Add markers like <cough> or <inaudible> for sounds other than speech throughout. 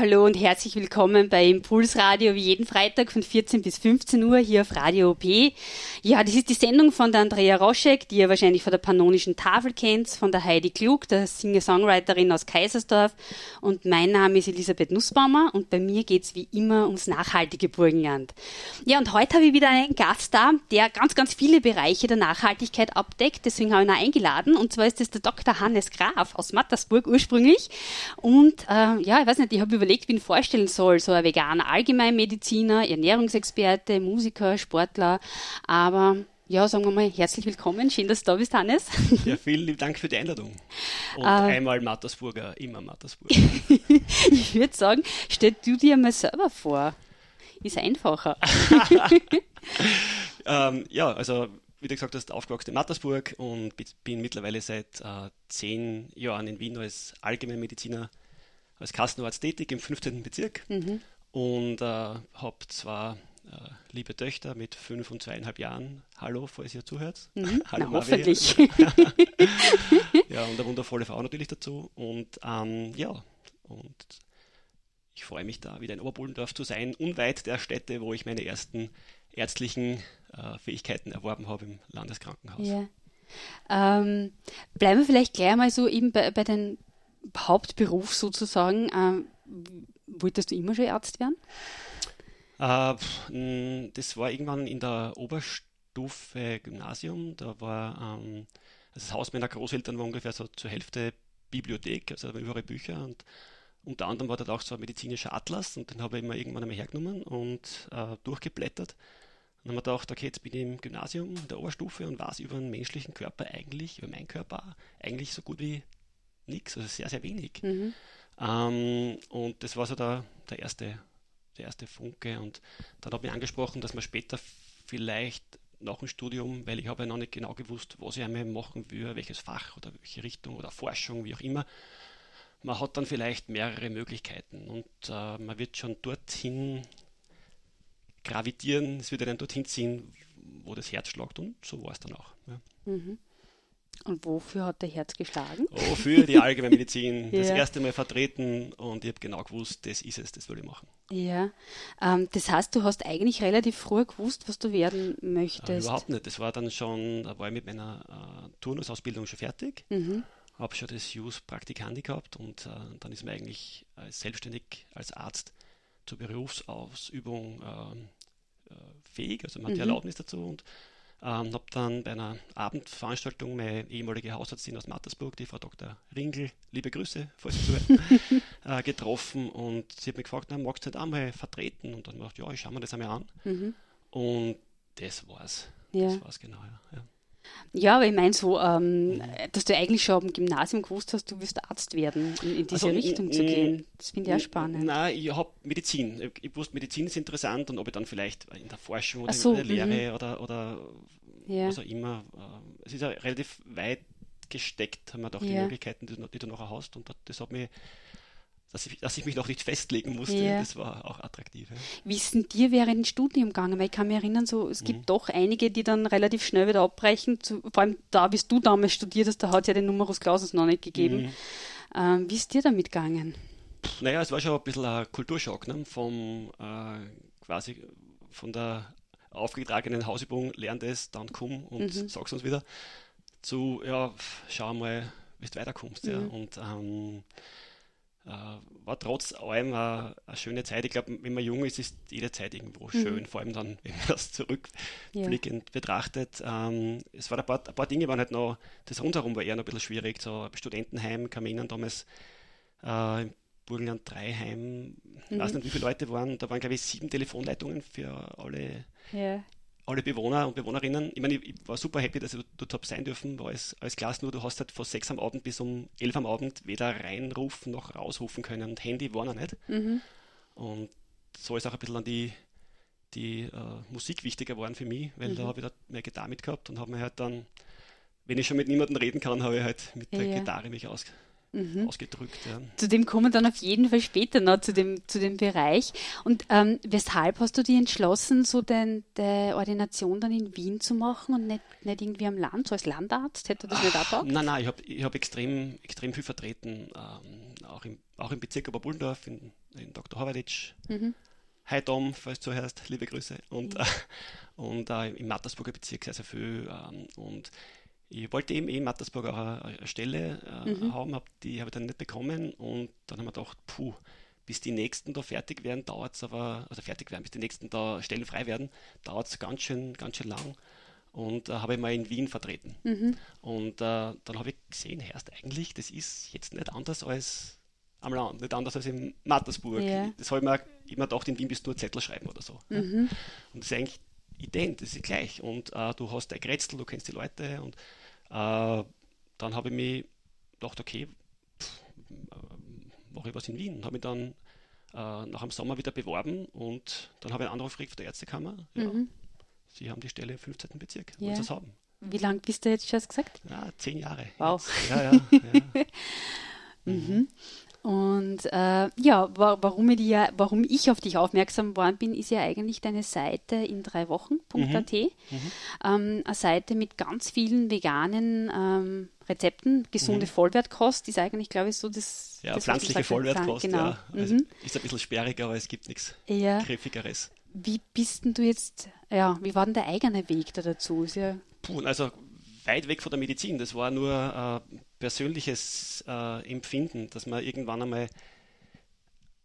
Hallo und herzlich willkommen bei Impulsradio wie jeden Freitag von 14 bis 15 Uhr hier auf Radio OP. Ja, das ist die Sendung von der Andrea Roschek, die ihr wahrscheinlich von der Pannonischen Tafel kennt, von der Heidi Klug, der Singer-Songwriterin aus Kaisersdorf. Und mein Name ist Elisabeth Nussbaumer und bei mir geht's wie immer ums nachhaltige Burgenland. Ja, und heute habe ich wieder einen Gast da, der ganz, ganz viele Bereiche der Nachhaltigkeit abdeckt. Deswegen habe ich ihn auch eingeladen. Und zwar ist das der Dr. Hannes Graf aus Mattersburg ursprünglich. Und äh, ja, ich weiß nicht, ich habe überlegt, wie ich ihn vorstellen soll. So ein veganer Allgemeinmediziner, Ernährungsexperte, Musiker, Sportler. Aber ja, sagen wir mal herzlich willkommen. Schön, dass du da bist, Hannes. Ja, vielen lieben Dank für die Einladung. Und äh, einmal Mattersburger, immer Mattersburger. <laughs> ich würde sagen, stell du dir mal selber vor. Ist einfacher. <laughs> ähm, ja, also wie du gesagt hast, aufgewachsen in Mattersburg und bin mittlerweile seit äh, zehn Jahren in Wien als Allgemeinmediziner als Kassenarzt tätig im 15. Bezirk mhm. und äh, habe zwar äh, liebe Töchter mit fünf und zweieinhalb Jahren. Hallo, falls ihr zuhört. Mhm. <laughs> Hallo, Na, hoffentlich. <laughs> ja, und eine wundervolle Frau natürlich dazu. Und ähm, ja, und ich freue mich da wieder in Oberbullendorf zu sein, unweit der Städte, wo ich meine ersten ärztlichen äh, Fähigkeiten erworben habe im Landeskrankenhaus. Ja. Ähm, bleiben wir vielleicht gleich mal so eben bei, bei den Hauptberuf sozusagen. Ähm, wolltest du immer schon Arzt werden? Äh, das war irgendwann in der Oberstufe Gymnasium. Da war ähm, das Haus meiner Großeltern war ungefähr so zur Hälfte Bibliothek, also überall Bücher und unter anderem war dort auch so ein medizinischer Atlas und den habe ich immer irgendwann einmal hergenommen und äh, durchgeblättert. Und dann haben wir gedacht, okay, jetzt bin ich im Gymnasium, in der Oberstufe und weiß über den menschlichen Körper eigentlich, über meinen Körper eigentlich so gut wie nichts, also sehr, sehr wenig. Mhm. Ähm, und das war so der, der, erste, der erste Funke. Und dann habe ich angesprochen, dass man später vielleicht nach dem Studium, weil ich habe ja noch nicht genau gewusst, was ich einmal machen will, welches Fach oder welche Richtung oder Forschung, wie auch immer. Man hat dann vielleicht mehrere Möglichkeiten und äh, man wird schon dorthin gravitieren, es wird einen dorthin ziehen, wo das Herz schlagt und so war es dann auch. Ja. Mhm. Und wofür hat der Herz geschlagen? Oh, für die Allgemeinmedizin. <laughs> ja. Das erste Mal vertreten und ich habe genau gewusst, das ist es, das will ich machen. Ja, ähm, das heißt, du hast eigentlich relativ früh gewusst, was du werden möchtest. Äh, überhaupt nicht. Das war dann schon, da war ich mit meiner äh, Turnusausbildung schon fertig. Mhm. Habe schon das Use Praktikandi gehabt und äh, dann ist man eigentlich als selbstständig als Arzt zur Berufsausübung ähm, äh, fähig. Also man hat mhm. die Erlaubnis dazu und ähm, habe dann bei einer Abendveranstaltung meine ehemalige Hausärztin aus Mattersburg, die Frau Dr. Ringel, liebe Grüße, falls Sie zuhören, <laughs> äh, getroffen und sie hat mich gefragt, na, magst du nicht einmal vertreten? Und dann habe ich gedacht, ja, ich schaue mir das einmal an. Mhm. Und das war's. Ja. Das war's genau, ja. ja. Ja, aber ich meine so, ähm, mhm. dass du eigentlich schon am Gymnasium gewusst hast, du wirst Arzt werden, in, in diese also, Richtung zu gehen. Das finde ich auch spannend. Nein, ich habe Medizin. Ich, ich, wusste, Medizin ist interessant und ob ich dann vielleicht in der Forschung oder so, in der Lehre mhm. oder, oder ja. was auch immer. Äh, es ist ja relativ weit gesteckt, haben wir doch die ja. Möglichkeiten, die, die, du noch hast und das hat mich dass ich, dass ich mich noch nicht festlegen musste. Ja. Das war auch attraktiv. Ja. Wie ist denn dir während dem Studium gegangen? Weil ich kann mich erinnern, so, es gibt mhm. doch einige, die dann relativ schnell wieder abbrechen. Zu, vor allem da, wie du damals studiert hast, da hat es ja den Numerus Clausus noch nicht gegeben. Mhm. Ähm, wie ist dir damit gegangen? Naja, es war schon ein bisschen ein Kulturschock, ne? vom äh, quasi von der aufgetragenen Hausübung, lern das, dann komm und mhm. sag's uns wieder, zu, ja, schau mal, wie du weiterkommst. Ja. Mhm. Und ähm, äh, war trotz allem eine, eine, schöne Zeit. Ich glaube, wenn man jung ist, ist jede Zeit irgendwo mhm. schön, vor allem dann, <laughs> wenn man das zurückblickend ja. betrachtet. Ähm, es waren ein paar, ein paar Dinge, waren halt noch, das rundherum war eher noch ein bisschen schwierig. So Studentenheim, kam ich damals äh, im Burgenland 3 Heim, ich mhm. weiß nicht, wie viele Leute waren, da waren, glaube ich, sieben Telefonleitungen für alle ja alle Bewohner und Bewohnerinnen. Ich meine, ich, war super happy, dass ich dort habe sein dürfen, war alles, alles klar, nur du hast halt von sechs am Abend bis um elf am Abend weder reinrufen noch rausrufen können und Handy war noch nicht. Mhm. Und so ist auch ein bisschen an die, die äh, Musik wichtiger geworden für mich, weil mhm. da habe ich da mehr Gitarre mit gehabt und habe mir halt dann, wenn ich schon mit niemandem reden kann, habe ich halt mit der ja. Gitarre mich aus, mhm. ausgedrückt. Ja. Zu dem kommen wir dann auf jeden Fall später noch, zu dem, zu dem Bereich. Und ähm, weshalb hast du dich entschlossen, so deine Ordination dann in Wien zu machen und nicht, nicht irgendwie am Land, so als Landarzt? Hätte das nicht auch Nein, nein, ich habe ich hab extrem, extrem viel vertreten, ähm, auch, im, auch im Bezirk Oberbullendorf, in, in Dr. Horwalitsch. Mhm. Hi Tom, falls du hörst, liebe Grüße. Und, mhm. äh, <laughs> und äh, im Mattersburger Bezirk sehr, sehr viel. Ähm, und ich wollte eben in Mattersburg auch eine, Stelle äh, mhm. haben, hab, die habe ich dann nicht bekommen und dann haben wir gedacht, puh, bis die nächsten da fertig werden, dauert es aber, also fertig werden, bis die nächsten da Stellen frei werden, dauert es ganz schön, ganz schön lang. Und äh, habe ich mal in Wien vertreten. Mhm. Und äh, dann habe ich gesehen, erst eigentlich, das ist jetzt nicht anders als am Land, nicht anders als in Mattersburg. Yeah. Das habe ich mir immer gedacht, in Wien bist du nur Zettel schreiben oder so. Mhm. Und das ist eigentlich ident, das ist gleich. Und äh, du hast dein Grätzl, du kennst die Leute und äh, dann habe ich mir gedacht, okay, mache ich was in Wien. Und habe mich dann äh, nach dem Sommer wieder beworben und dann habe ich einen Anruf gekriegt von der Ärztekammer. Ja, mhm. Sie haben die Stelle im 15. Bezirk, wollen Sie es haben? Wie lange bist du jetzt schon gesagt? Ja, zehn Jahre. Wow. Jetzt. Ja, ja, ja. <laughs> mhm. Und äh, ja, warum ich, ja, warum ich auf dich aufmerksam geworden bin, ist ja eigentlich deine Seite in drei Wochen.at. Mhm. Mhm. Ähm, eine Seite mit ganz vielen veganen ähm, Rezepten. Gesunde mhm. Vollwertkost ist eigentlich, glaube ich, so das. Ja, das, pflanzliche Vollwertkost, genau. ja. Also mhm. Ist ein bisschen sperrig, aber es gibt nichts ja. Griffigeres. Wie bist denn du jetzt, ja, wie war denn der eigene Weg da dazu? Ja Puh, also weit weg von der Medizin. Das war nur äh, persönliches äh, Empfinden, dass man irgendwann einmal,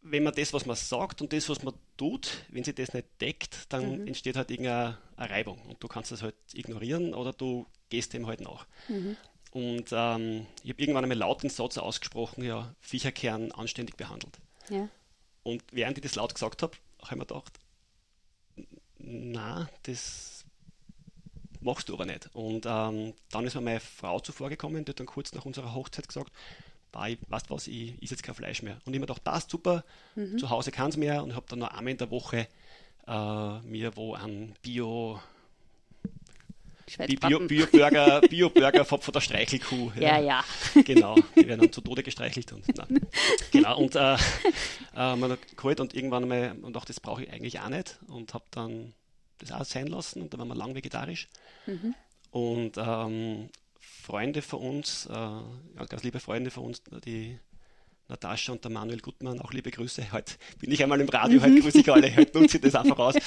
wenn man das, was man sagt und das, was man tut, wenn sich das nicht deckt, dann mhm. entsteht halt irgendeine Reibung und du kannst das halt ignorieren oder du gehst dem halt nach. Mhm. Und ähm, ich habe irgendwann einmal laut den Satz ausgesprochen, ja, Viecherkern anständig behandelt. Ja. Und während ich das laut gesagt habe, habe ich mir gedacht, na, das machst du aber nicht. Und ähm, dann ist mir meine Frau zuvor gekommen, die hat dann kurz nach unserer Hochzeit gesagt, weißt was, ich esse jetzt kein Fleisch mehr. Und ich mir gedacht, passt super, mhm. zu Hause kann es mehr und habe dann noch einmal in der Woche äh, mir wo ein Bio Bio-Burger <laughs> Bio Bio von, von der Streichelkuh. Ja, ja. ja. Genau, die werden dann zu Tode gestreichelt. Und, nein. <laughs> Genau, und äh, äh, man geholt und irgendwann einmal und dachte, das brauche ich eigentlich auch nicht und habe dann das auch sein lassen und da waren wir lang vegetarisch. Mhm. Und ähm, Freunde von uns, äh, ganz liebe Freunde von uns, die Natascha und der Manuel Gutmann, auch liebe Grüße. Heute bin ich einmal im Radio, heute grüße ich alle, heute nutze ich das einfach aus. <laughs>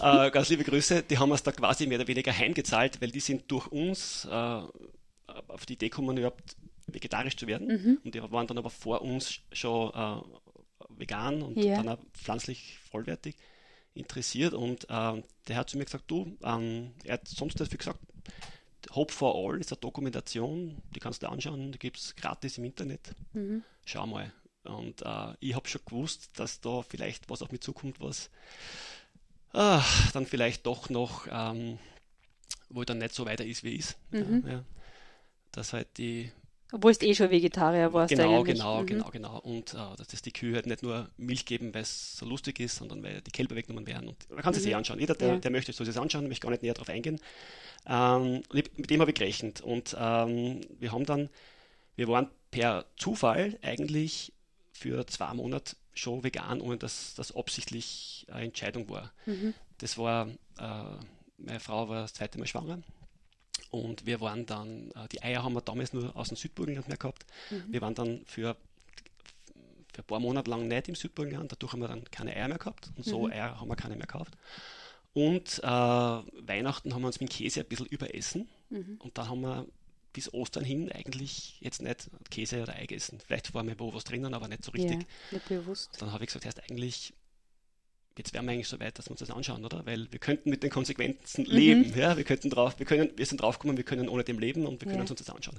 Äh, ganz liebe Grüße, die haben uns da quasi mehr oder weniger heimgezahlt, weil die sind durch uns äh, auf die Idee gekommen, überhaupt vegetarisch zu werden. Mhm. Und die waren dann aber vor uns schon äh, vegan und ja. dann auch pflanzlich vollwertig interessiert und ähm, der hat zu mir gesagt, du, ähm, er hat sonst viel gesagt, Hope for All ist eine Dokumentation, die kannst du anschauen, die gibt es gratis im Internet. Mhm. Schau mal. Und äh, ich habe schon gewusst, dass da vielleicht was auf mich zukommt, was äh, dann vielleicht doch noch, ähm, wo dann nicht so weiter ist, wie ist. Mhm. Ja, dass halt die obwohl es eh schon Vegetarier warst Genau, eigentlich. genau, mhm. genau, genau. Und uh, dass die Kühe halt nicht nur Milch geben, weil es so lustig ist, sondern weil die Kälber weggenommen werden. Und man kann es mhm. sich eh anschauen. Jeder, der, ja. der möchte, soll sich anschauen, möchte gar nicht näher darauf eingehen. Ähm, mit dem habe ich gerechnet. Und ähm, wir haben dann, wir waren per Zufall eigentlich für zwei Monate schon vegan, ohne dass das absichtlich eine Entscheidung war. Mhm. Das war, äh, meine Frau war das zweite Mal schwanger und wir waren dann, äh, die Eier haben wir damals nur aus dem Südburgenland mehr gehabt. Mhm. Wir waren dann für, für ein paar Monate lang nicht im Südburgenland, dadurch haben wir dann keine Eier mehr gehabt. Und so mhm. Eier haben wir keine mehr gekauft. Und äh, Weihnachten haben wir uns mit Käse ein bisschen überessen. Mhm. Und dann haben wir bis Ostern hin eigentlich jetzt nicht Käse oder Ei gegessen. Vielleicht war mir wo was drinnen, aber nicht so richtig. Ja, nicht bewusst. Dann habe ich gesagt, heißt eigentlich jetzt wären wir eigentlich so weit, dass wir uns das anschauen, oder? Weil wir könnten mit den Konsequenzen mhm. leben, ja, wir könnten drauf, wir können, wir sind draufgekommen, wir können ohne dem leben und wir können ja. uns das anschauen.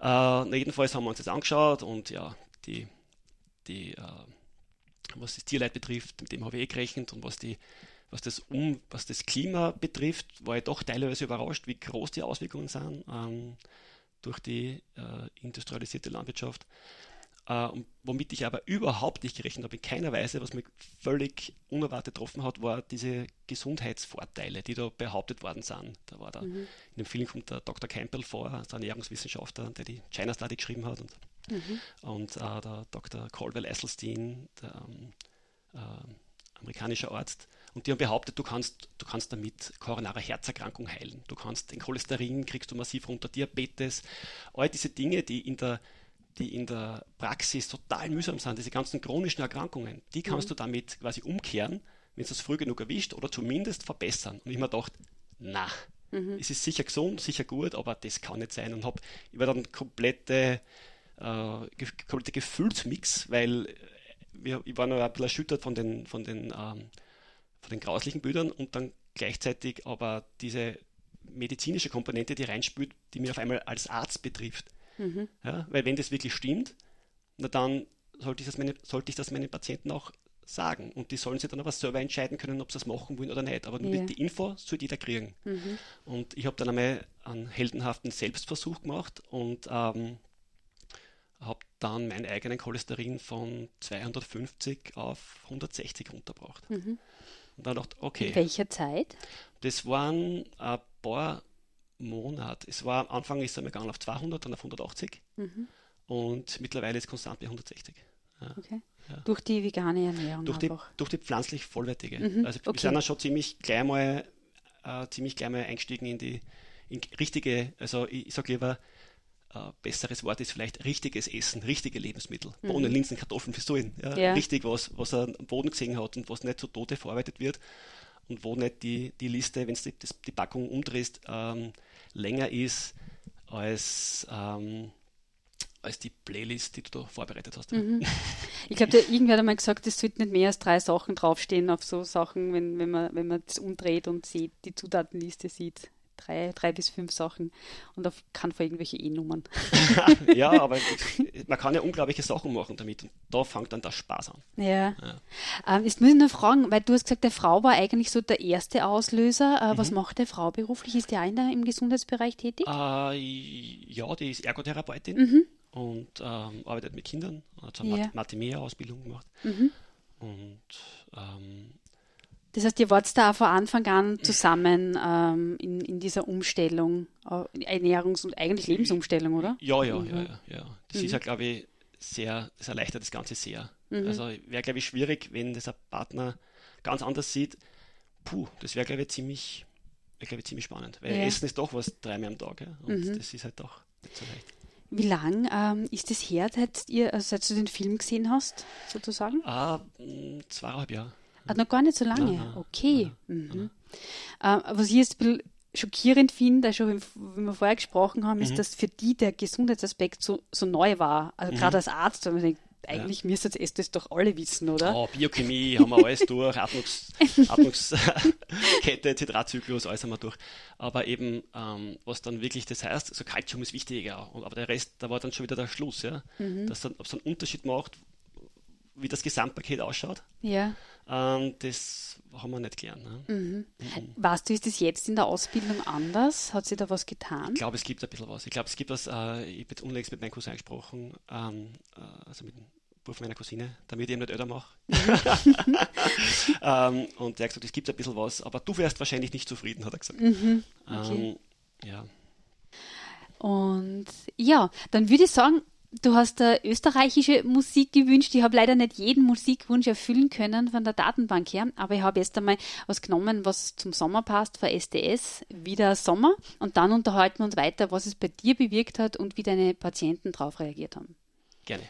Äh, jedenfalls haben wir uns das angeschaut und ja, die, die, äh, was das Tierleid betrifft, mit dem habe ich eh gerechnet und was die, was das um, was das Klima betrifft, war ich doch teilweise überrascht, wie groß die Auswirkungen sind ähm, durch die äh, industrialisierte Landwirtschaft. Uh, womit ich aber überhaupt nicht gerechnet habe, in keiner Weise, was mich völlig unerwartet getroffen hat, war diese Gesundheitsvorteile, die da behauptet worden sind. Da war da, mhm. in dem Film kommt der Dr. Campbell vor, ein Ernährungswissenschaftler, der die China Study geschrieben hat. Und Mhm. Und äh, der Dr. Colwell Esselstein, der ähm, äh, amerikanische Arzt, und die haben behauptet, du kannst, du kannst damit koronare Herzerkrankung heilen. Du kannst den Cholesterin, kriegst du massiv runter, Diabetes, all diese Dinge, die in der, die in der Praxis total mühsam sind, diese ganzen chronischen Erkrankungen, die kannst mhm. du damit quasi umkehren, wenn du es früh genug erwischt oder zumindest verbessern. Und ich mir gedacht, na, mhm. es ist sicher gesund, sicher gut, aber das kann nicht sein. Und habe über dann komplette, äh, komplette Gefühlsmix, weil äh, wir, ich war noch ein bisschen erschüttert von den, von den ähm, von den grauslichen Bildern und dann gleichzeitig aber diese medizinische Komponente, die reinspült, die mir auf einmal als Arzt betrifft. Mhm. Ja, weil wenn das wirklich stimmt, na dann sollte ich, das meine, sollte ich das meinen Patienten auch sagen. Und die sollen sich dann aber selber entscheiden können, ob sie das machen wollen oder nicht. Aber nur ja. die Info soll jeder kriegen. Mhm. Und ich habe dann einmal einen heldenhaften Selbstversuch gemacht und ähm, habe dann meinen eigenen Cholesterin von 250 auf 160 runtergebracht. Mhm. Und dann dachte okay. In welcher Zeit? Das waren ein paar Monate. Es war am Anfang ist er gegangen auf 200, dann auf 180 mhm. und mittlerweile ist konstant bei 160. Ja. Okay. Ja. Durch die vegane Ernährung durch die, durch die pflanzlich vollwertige. Mhm. Also okay. wir sind dann schon ziemlich gleich mal, äh, ziemlich gleich mal eingestiegen in die in richtige, also ich, ich sage lieber, äh, besseres Wort ist vielleicht richtiges Essen, richtige Lebensmittel. Mhm. Bohnen, Linsen, Kartoffeln, Fissulen. Ja, ja. Richtig was, was er am Boden gesehen hat und was nicht zu Tode verarbeitet wird und wo nicht die, die Liste, wenn du die, die, Packung umdrehst, ähm, länger ist als, ähm, als die Playlist, die du da vorbereitet hast. Mhm. <laughs> Ich glaube, irgendwer hat einmal gesagt, es sollten nicht mehr als drei Sachen draufstehen auf so Sachen, wenn, wenn man wenn man das umdreht und sieht, die Zutatenliste sieht drei, drei bis fünf Sachen und auf kann vor irgendwelche E-Nummern. <laughs> ja, aber <laughs> man kann ja unglaubliche Sachen machen damit und da fängt dann der Spaß an. Ja. ja. Ähm, jetzt muss ich noch fragen, weil du hast gesagt, der Frau war eigentlich so der erste Auslöser. Äh, mhm. Was macht der Frau beruflich? Ist die der, im Gesundheitsbereich tätig? Äh, ja, die ist Ergotherapeutin mhm. und ähm, arbeitet mit Kindern, hat eine ja. Mathemea-Ausbildung gemacht. Mhm. Und ähm, das heißt, ihr wart da auch von Anfang an zusammen ähm, in, in dieser Umstellung, äh, Ernährungs- und eigentlich Lebensumstellung, oder? Ja, ja, mhm. ja, ja, ja. Das mhm. ist ja, glaube ich, sehr, das erleichtert das Ganze sehr. Mhm. Also wäre, glaube ich, schwierig, wenn das ein Partner ganz anders sieht. Puh, das wäre, glaube ich, ziemlich, wär, glaube ich, ziemlich spannend. Weil ja. Essen ist doch was dreimal am Tag. Ja? Und mhm. das ist halt doch nicht so leicht. Wie lang ähm, ist es her, seit, ihr, also seit du den Film gesehen hast, sozusagen? Ah, zweieinhalb Jahre. Ah, noch gar nicht so lange. Nein, okay. Nein, mhm. Äh, was ich jetzt ein bisschen schockierend finde, schon wie wir vorher gesprochen haben, ist, mhm. dass für die der Gesundheitsaspekt so, so neu war. Also mhm. gerade als Arzt, wenn man denkt, eigentlich ja. müsste es das doch alle wissen, oder? Oh, Biochemie haben wir alles durch, Atmungs, <laughs> Atmungskette, <laughs> Zitratzyklus, alles haben wir durch. Aber eben, ähm, was dann wirklich das heißt, also Kalzium ist wichtiger, aber der Rest, da war dann schon wieder der Schluss, ja. Mhm. Dass dann, ob es einen Unterschied macht, wie das Gesamtpaket ausschaut. Ja. Ähm, das haben wir nicht gelernt. Ne? Mhm. Mhm. Weißt du, ist das jetzt in der Ausbildung anders? Hat sich da was getan? Ich glaube, es gibt ein bisschen was. Ich glaube, es gibt was, äh, ich habe jetzt unlängst mit meinem Cousin gesprochen, ähm, äh, also mit dem Beruf meiner Cousine, damit ich ihm nicht öder mache. Mhm. <laughs> ähm, und der hat gesagt, es gibt ein bisschen was, aber du wärst wahrscheinlich nicht zufrieden, hat er gesagt. Mhm. Okay. Ähm, ja. Und ja, dann würde ich sagen, Du hast da österreichische Musik gewünscht. Ich habe leider nicht jeden Musikwunsch erfüllen können von der Datenbank her, aber ich habe erst einmal was genommen, was zum Sommer passt, für SDS, wieder Sommer. Und dann unterhalten wir uns weiter, was es bei dir bewirkt hat und wie deine Patienten darauf reagiert haben. Gerne.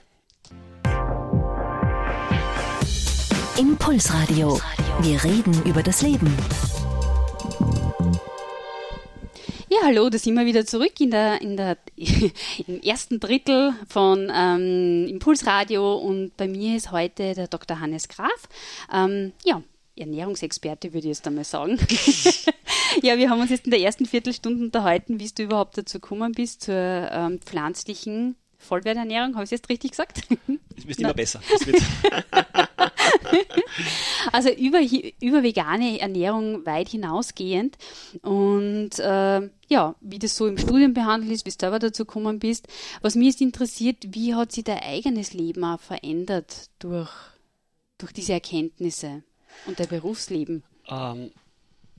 Impulsradio. Wir reden über das Leben. Ja, hallo, da sind wir wieder zurück in der, in der, <laughs> im ersten Drittel von ähm, Impulsradio und bei mir ist heute der Dr. Hannes Graf. Ähm, ja, Ernährungsexperte würde ich jetzt einmal sagen. <laughs> ja, wir haben uns jetzt in der ersten Viertelstunde unterhalten, wie du überhaupt dazu gekommen bist zur ähm, pflanzlichen Vollwerternährung. Habe ich es jetzt richtig gesagt? Es wird immer besser. <laughs> <laughs> also über, über vegane Ernährung weit hinausgehend. Und äh, ja, wie das so im Studium behandelt ist, wie du selber dazu gekommen bist. Was mich jetzt interessiert, wie hat sich dein eigenes Leben auch verändert durch, durch diese Erkenntnisse und dein Berufsleben? Ähm,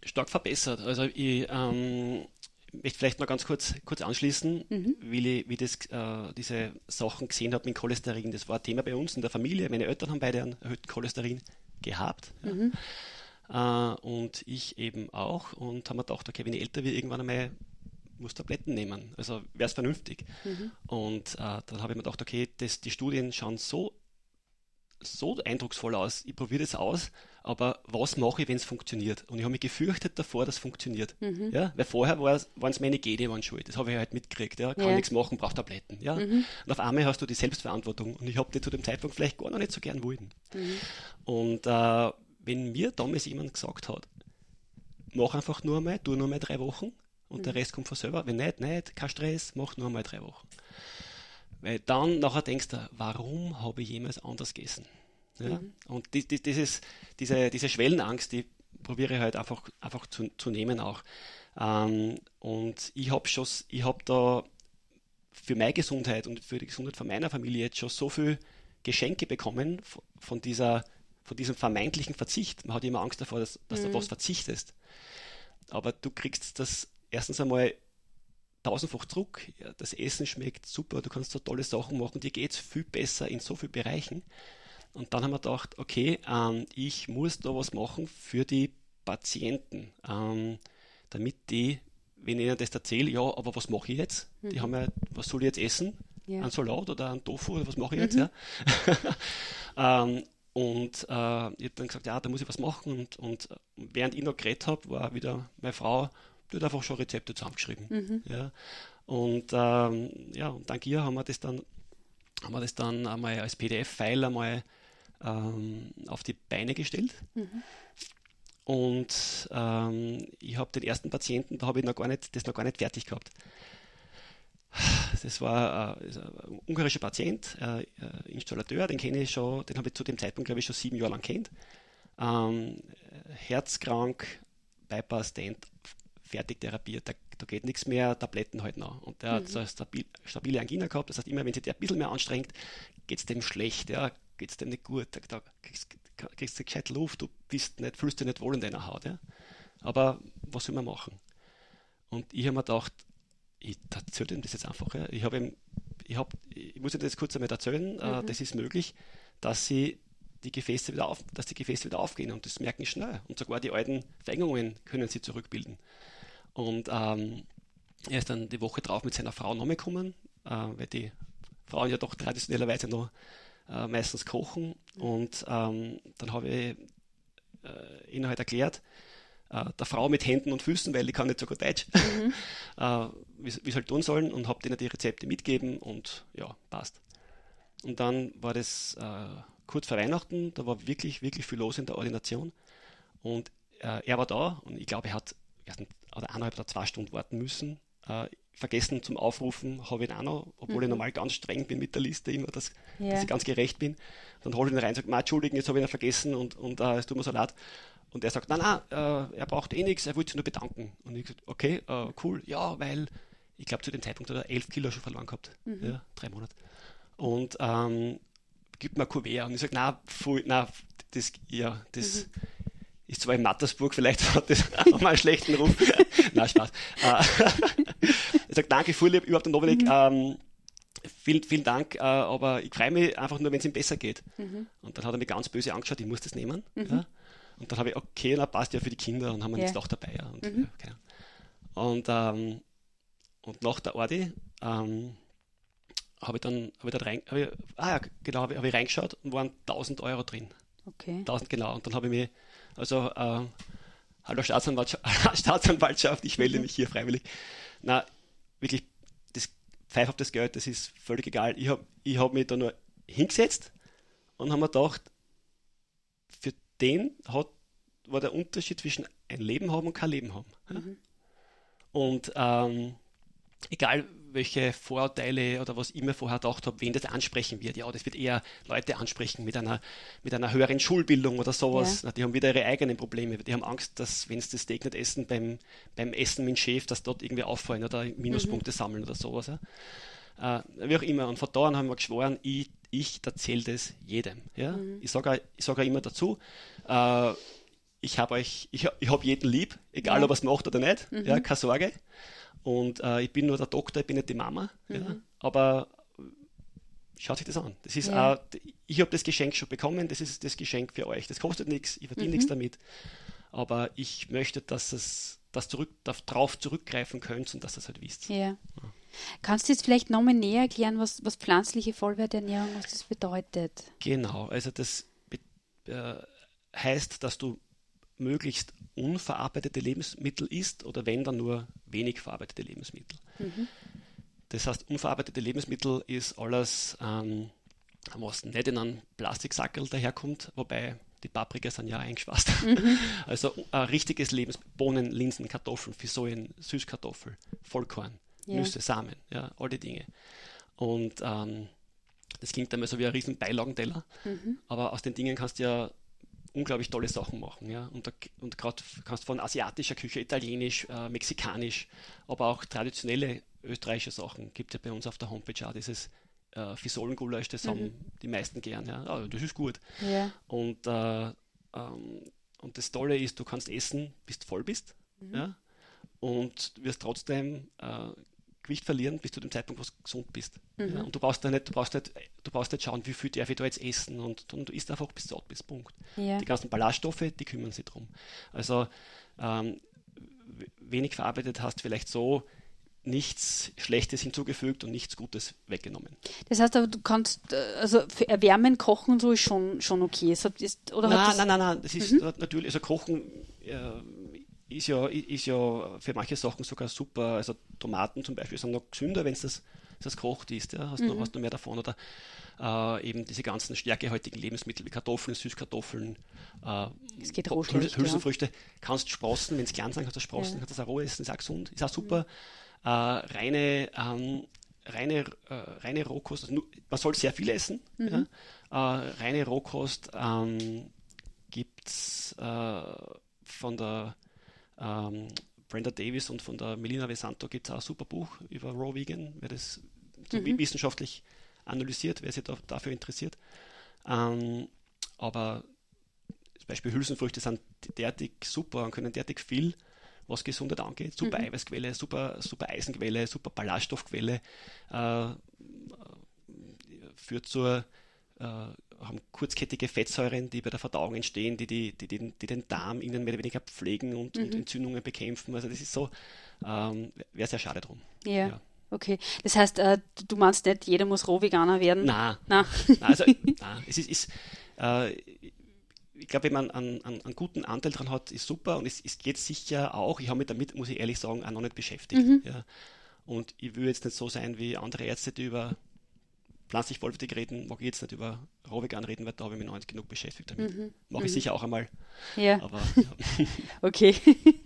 stark verbessert. Also ich, ähm, möchte vielleicht noch ganz kurz, kurz anschließen, mhm. wie wie das, äh, diese Sachen gesehen habe mit Cholesterin. Das war ein Thema bei uns in der Familie. Meine Eltern haben beide einen erhöhten Cholesterin gehabt. Mhm. Ja. Äh, und ich eben auch. Und haben mir gedacht, okay, wenn ich älter werde, irgendwann einmal muss Tabletten nehmen. Also wäre es vernünftig. Mhm. Und äh, dann habe ich mir gedacht, okay, das, die Studien schauen so, so eindrucksvoll aus. Ich probiere das aus, aber was mache ich, wenn es funktioniert? Und ich habe mich gefürchtet davor, dass es funktioniert. Mhm. Ja? Weil vorher waren es meine waren schuld. Das habe ich halt mitgekriegt. Ja? Kann ja. nichts machen, braucht Tabletten. Ja? Mhm. Und auf einmal hast du die Selbstverantwortung. Und ich habe die zu dem Zeitpunkt vielleicht gar noch nicht so gern wollen. Mhm. Und äh, wenn mir damals jemand gesagt hat, mach einfach nur mal, tu nur mal drei Wochen, und mhm. der Rest kommt von selber. Wenn nicht, nicht, kein Stress, mach nur mal drei Wochen. Weil dann nachher denkst du, warum habe ich jemals anders gegessen? Ja? Mhm. Und die, die, dieses, diese, diese Schwellenangst, die probiere ich halt einfach, einfach zu, zu nehmen auch. Ähm, und ich habe schon, ich habe da für meine Gesundheit und für die Gesundheit von meiner Familie jetzt schon so viel Geschenke bekommen von dieser, von diesem vermeintlichen Verzicht. Man hat immer Angst davor, dass, dass mhm. du was verzichtest. Aber du kriegst das erstens einmal tausendfach zurück. Ja, das Essen schmeckt super, du kannst so tolle Sachen machen, dir geht es viel besser in so vielen Bereichen. Und dann haben wir gedacht, okay, ähm, ich muss da was machen für die Patienten, ähm, damit die, wenn ich ihnen das erzähle, ja, aber was mache ich jetzt? Mhm. Die haben ja, was soll ich jetzt essen? Ja. Ein Salat oder ein Tofu oder was mache ich jetzt? Mhm. Ja? <laughs> ähm, und äh, ich habe dann gesagt, ja, da muss ich was machen. Und, und während ich noch geredet habe, war wieder meine Frau hat einfach schon Rezepte zusammengeschrieben. Mhm. Ja. Und ähm, ja, und dank ihr haben wir das dann, haben wir das dann einmal als PDF-File einmal ähm, auf die Beine gestellt. Mhm. Und ähm, ich habe den ersten Patienten, da habe ich noch gar nicht, das noch gar nicht fertig gehabt. Das war äh, ein ungarischer Patient, äh, äh, Installateur, den kenne ich schon, den habe ich zu dem Zeitpunkt, glaube ich, schon sieben Jahre lang kennt. Ähm, herzkrank, Bypass-Stent, fertig therapiert, da, da geht nichts mehr, Tabletten halt noch. Und der mhm. hat so eine stabil, stabile Angina gehabt, das heißt, immer wenn sich der ein bisschen mehr anstrengt, geht es dem schlecht, ja, geht es dem nicht gut, da, da kriegst, kriegst du gescheit Luft, du bist nicht, fühlst dich nicht wohl in deiner Haut. Ja. Aber was soll man machen? Und ich habe mir gedacht, ich erzähle ihm das jetzt einfach. Ja. Ich, hab ihm, ich, hab, ich muss Ihnen das kurz einmal erzählen, äh, mhm. das ist möglich, dass sie die Gefäße wieder auf, dass die Gefäße wieder aufgehen und das merken schnell. Und sogar die alten Verengungen können sie zurückbilden. Und ähm, er ist dann die Woche drauf mit seiner Frau nochmal gekommen, äh, weil die Frauen ja doch traditionellerweise noch äh, meistens kochen. Und ähm, dann habe ich äh, ihnen halt erklärt, äh, der Frau mit Händen und Füßen, weil die kann nicht so gut Deutsch, mhm. <laughs> äh, wie sie halt tun sollen und habe denen die Rezepte mitgeben und ja, passt. Und dann war das äh, kurz vor Weihnachten, da war wirklich, wirklich viel los in der Ordination und er war da und ich glaube, er hat oder eineinhalb oder zwei Stunden warten müssen. Äh, vergessen zum Aufrufen habe ich ihn auch noch, obwohl mhm. ich normal ganz streng bin mit der Liste immer, dass, ja. dass ich ganz gerecht bin. Dann hole ich ihn rein und sage, entschuldigen, jetzt habe ich ihn vergessen und, und äh, es tut mir so leid. Und er sagt, nein, nein, äh, er braucht eh nichts, er wollte sich nur bedanken. Und ich gesagt, okay, äh, cool, ja, weil ich glaube, zu dem Zeitpunkt hat er elf Kilo schon verloren gehabt. Mhm. Ja, drei Monate. Und ähm, gibt mir ein Kuvert. Und ich sage, nein, nein, das, ja, das, mhm ist zwar in Mattersburg, vielleicht <laughs> hat das auch mal einen schlechten Ruf. <laughs> Nein, Spaß. Äh, <laughs> ich sage danke, Vorlieb, überhaupt Novelik. Mhm. Ähm, vielen, vielen Dank, äh, aber ich freue mich einfach nur, wenn es ihm besser geht. Mhm. Und dann hat er mich ganz böse angeschaut, ich muss das nehmen. Mhm. Ja. Und dann habe ich, okay, na passt ja für die Kinder und haben wir ja. jetzt auch dabei. Ja. Und, mhm. okay. und, ähm, und nach der Ordi ähm, habe ich dann, habe ich da rein, ich, ah ja, genau, habe ich, hab ich reingeschaut und waren 1000 Euro drin. Okay. 1000, genau. Und dann habe ich mich also, äh, hallo Staatsanwaltschaft, <laughs> Staatsanwaltschaft, ich melde mich hier freiwillig. Na, wirklich, das Pfeif auf das Geld, das ist völlig egal. Ich habe ich hab mich da nur hingesetzt und habe mir gedacht, für den hat, war der Unterschied zwischen ein Leben haben und kein Leben haben. Mhm. Und ähm, egal welche Vorurteile oder was ich mir vorher gedacht habe, wen das ansprechen wird. Ja, das wird eher Leute ansprechen mit einer, mit einer höheren Schulbildung oder sowas. Ja. Die haben wieder ihre eigenen Probleme. Die haben Angst, dass, wenn sie das Steak nicht essen, beim, beim Essen mit dem Chef, dass dort irgendwie auffallen oder Minuspunkte mhm. sammeln oder sowas. Ja. Äh, wie auch immer. Und von da an haben wir geschworen, ich, ich erzähle das jedem. Ja? Mhm. Ich sage ich sag immer dazu, äh, ich habe euch, ich, ich habe jeden lieb, egal ja. ob er es macht oder nicht, mhm. ja, keine Sorge. Und äh, ich bin nur der Doktor, ich bin nicht die Mama. Mhm. Ja, aber schaut sich das an. Das ist ja. auch, ich habe das Geschenk schon bekommen, das ist das Geschenk für euch. Das kostet nichts, ich verdiene mhm. nichts damit. Aber ich möchte, dass es das zurück, darauf zurückgreifen könnt und dass ihr es halt wisst. Ja. ja. Kannst du jetzt vielleicht nochmal näher erklären, was, was pflanzliche Vollwerternährung, was das bedeutet? Genau, also das äh, heißt, dass du möglichst unverarbeitete Lebensmittel isst oder wenn dann nur wenig verarbeitete Lebensmittel. Mhm. Das heißt, unverarbeitete Lebensmittel ist alles, ähm, was nicht in einem Plastiksackel daherkommt, wobei die Paprika sind ja eingeschweißt. Mhm. <laughs> Also ein richtiges Lebensmittel, Bohnen, Linsen, Kartoffeln, Fisoien, Süßkartoffel, Vollkorn, ja. Nüsse, Samen, ja, all die Dinge. Und ähm, das klingt einmal so wie ein riesen Beilagenteller, mhm. aber aus den Dingen kannst du ja unglaublich tolle Sachen machen. Ja? Und, und gerade kannst du von asiatischer Küche, italienisch, äh, mexikanisch, aber auch traditionelle österreichische Sachen. Gibt ja bei uns auf der Homepage auch dieses äh, Fisolengulasch, das mhm. haben die meisten gern. Ja? Oh, das ist gut. Ja. Und, äh, ähm, und das Tolle ist, du kannst essen, bis du voll bist. Mhm. Ja? Und wirst trotzdem äh, Gewicht verlieren bis zu dem Zeitpunkt, wo du gesund bist. Mhm. Ja, und du brauchst da nicht, du brauchst nicht, du brauchst nicht schauen, wie viel darf ich da jetzt essen und, und du isst einfach bis satt bist. Punkt. Ja. Die ganzen Ballaststoffe, die kümmern sich drum. Also ähm, wenig verarbeitet hast vielleicht so nichts Schlechtes hinzugefügt und nichts Gutes weggenommen. Das heißt aber, du kannst, äh, also für Erwärmen, Kochen und so ist schon, schon okay. Ist, oder nein, nein, nein, nein, das ist mhm. natürlich, also Kochen äh, ist ja, ist ja für manche Sachen sogar super. Also Tomaten zum Beispiel sind noch gesünder, wenn es das, das kocht ist. Ja? Hast, mhm. noch, hast du mehr davon. Oder äh, eben diese ganzen stärkehaltigen Lebensmittel wie Kartoffeln, Süßkartoffeln, äh, es geht Hülsen, Hülsenfrüchte. Ja. Kannst sprossen, wenn es klein sind, kannst du sprossen, ja. kannst du das auch roh essen, ist auch gesund, ist auch super. Mhm. Äh, reine ähm, reine, äh, reine Rohkost, also nur, man soll sehr viel essen. Mhm. Ja? Äh, reine Rohkost ähm, gibt es äh, von der ähm, Brenda Davis und von der Melina Vesanto gibt es auch ein super Buch über Raw Vegan, wer das so mhm. wissenschaftlich analysiert, wer sich da, dafür interessiert. Ähm, aber zum Beispiel Hülsenfrüchte sind derartig super und können derartig viel, was Gesundheit angeht. Super mhm. Eiweißquelle, super, super Eisenquelle, super Ballaststoffquelle, äh, führt zur äh, haben kurzkettige Fettsäuren, die bei der Verdauung entstehen, die, die, die, den, die den Darm innen mehr oder weniger pflegen und, mhm. und Entzündungen bekämpfen. Also das ist so, ähm, wäre sehr schade drum. Ja. ja. Okay, das heißt, äh, du meinst nicht, jeder muss Rohveganer werden? Nein. Nein. nein also, <laughs> nein. Es ist, ist äh, ich glaube, wenn man einen, einen, einen, guten Anteil dran hat, ist super und es, es geht sicher auch, ich habe mich damit, muss ich ehrlich sagen, auch noch nicht beschäftigt. Mhm. Ja. Und ich will jetzt nicht so sein wie andere Ärzte, die über pflanzlich vollwertig reden, mag ich jetzt nicht über Rohvegan reden, weil da habe ich mich noch nicht genug beschäftigt damit. Mhm. Mache ich mhm. sicher auch einmal. Ja. Aber, <laughs> ja. okay. <laughs>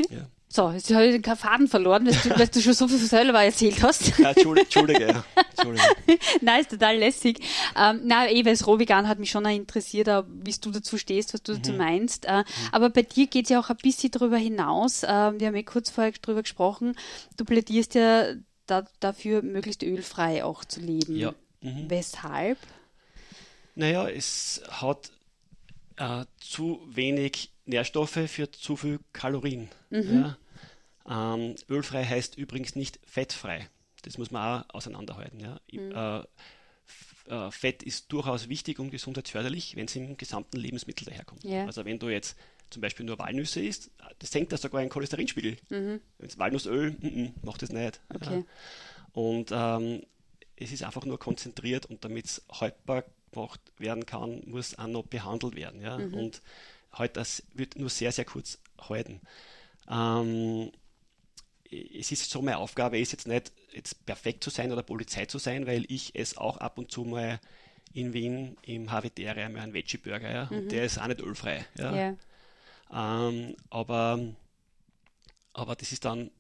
Ja. So, jetzt habe ich den Faden verloren, weil du, weil du schon so viel selber erzählt hast. Ja, Entschuldige. Ja. Entschuldige. <laughs> Nein, ist total lässig. Ähm, na, eh, weil das Rohvegan hat mich schon interessiert, wie du dazu stehst, was du dazu mhm. meinst. Äh, mhm. Aber bei dir geht es ja auch ein bisschen darüber hinaus. Äh, wir haben ja kurz vorher darüber gesprochen. Du plädierst ja da, dafür, möglichst ölfrei auch zu leben. Ja. Mhm. Weshalb? Naja, es hat äh, zu wenig Nährstoffe für zu viel Kalorien. Mhm. Ja? Ähm, ölfrei heißt übrigens nicht fettfrei. Das muss man auch auseinanderhalten. Ja? Mhm. Äh, äh, Fett ist durchaus wichtig und gesundheitsförderlich, wenn es im gesamten Lebensmittel daherkommt. Ja. Also wenn du jetzt zum Beispiel nur Walnüsse isst, das senkt das sogar einen Cholesterinspiegel. Mhm. Wenn es Walnussöl, m -m, macht das nicht. Okay. Ja. Und ähm, es ist einfach nur konzentriert und damit es haltbar gemacht werden kann, muss auch noch behandelt werden. Ja? Mhm. Und halt, das wird nur sehr, sehr kurz halten. Ähm, es ist so, meine Aufgabe ist jetzt nicht, jetzt perfekt zu sein oder Polizei zu sein, weil ich es auch ab und zu mal in Wien im Habitäre einmal einen Veggie-Burger, ja, mhm. und der ist auch nicht ölfrei. Ja. Yeah. Ähm, aber, aber das ist dann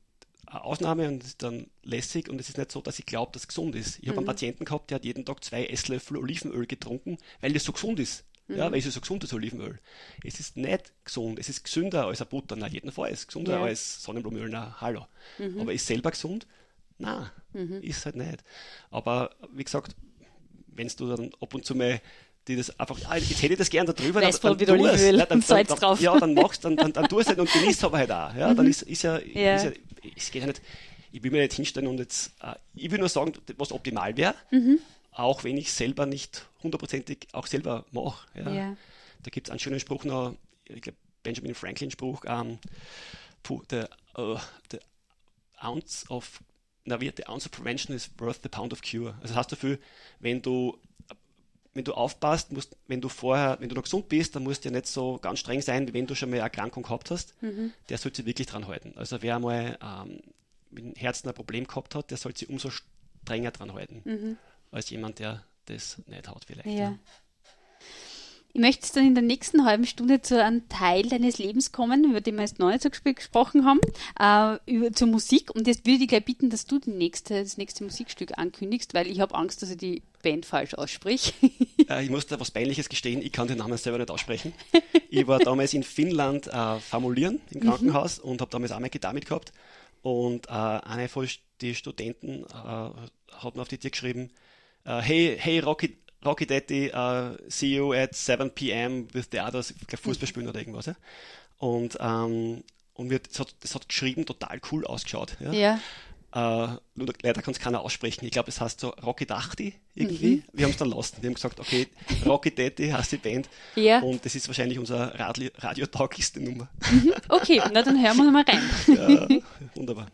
Ausnahme und ist dann lässig und es ist nicht so, dass ich glaube, dass es gesund ist. Ich habe einen mhm. Patienten gehabt, der hat jeden Tag zwei Esslöffel Olivenöl getrunken, weil das so gesund ist. Mhm. Ja, weil es ist so gesund, das Olivenöl. Es ist nicht gesund, es ist gesünder als eine Butter, na jedenfalls, gesünder ja. als Sonnenblumenöl, na hallo. Mhm. Aber ist selber gesund? Na, mhm. ist halt nicht. Aber wie gesagt, wenn du dann ab und zu mal die das einfach, ah, jetzt hätte ich das gern da drüber, Weiß dann, dann tu es. Ja, dann, <laughs> dann, drauf. Ja, dann machst dann, dann, dann tu es halt und genießt aber halt auch. Ja, dann ist, ist, ja, Ja. ist ja, es geht ja nicht, ich will mir nicht hinstellen und jetzt, äh, ich will nur sagen, was optimal wäre, Mhm. auch wenn ich selber nicht hundertprozentig auch selber mache. Ja. Ja. Da gibt es einen schönen Spruch noch, ich glaube, Benjamin Franklin Spruch, puh, the, uh, the ounce of na, the ounce of prevention is worth the pound of cure. Also das heißt dafür, wenn du wenn du aufpasst, musst, wenn du vorher, wenn du noch gesund bist, dann musst du ja nicht so ganz streng sein, wie wenn du schon mal eine Erkrankung gehabt hast. Der sollte sich wirklich dran halten. Also wer einmal ähm, mit dem Herzen ein Problem gehabt hat, der sollte sich umso strenger dran halten, als jemand, der das nicht hat vielleicht. Ja. Ich möchte jetzt dann in der nächsten halben Stunde zu einem Teil deines Lebens kommen, über den wir jetzt noch nicht so gespr- gesprochen haben, äh, über, zur Musik. Und jetzt würde ich gleich bitten, dass du die nächste, das nächste Musikstück ankündigst, weil ich habe Angst, dass ich die Band falsch aussprich. <laughs> Äh, ich muss da was Peinliches gestehen, ich kann den Namen selber nicht aussprechen. Ich war damals in Finnland äh, formulieren im Krankenhaus und habe damals auch meine Gitarre mitgehabt. Und äh, eine von den Studenten äh, hat mir auf die Tür geschrieben, äh, hey, hey Rocky, Rocky Daddy, uh, see you at 7 p.m. with the others, Fußball spielen oder irgendwas. Ja? Und, ähm, und wir, das, hat, das hat geschrieben total cool ausgeschaut. Ja? ja. Äh, leider kann es keiner aussprechen. Ich glaube, das heißt so Rocky Dachti irgendwie. Wir haben es dann lassen. Wir haben gesagt, okay, Rocky Daddy heißt die Band. Ja. Und das ist wahrscheinlich unsere radiotauglichste Nummer. Okay, na dann hören wir mal rein. <laughs> Ja, wunderbar.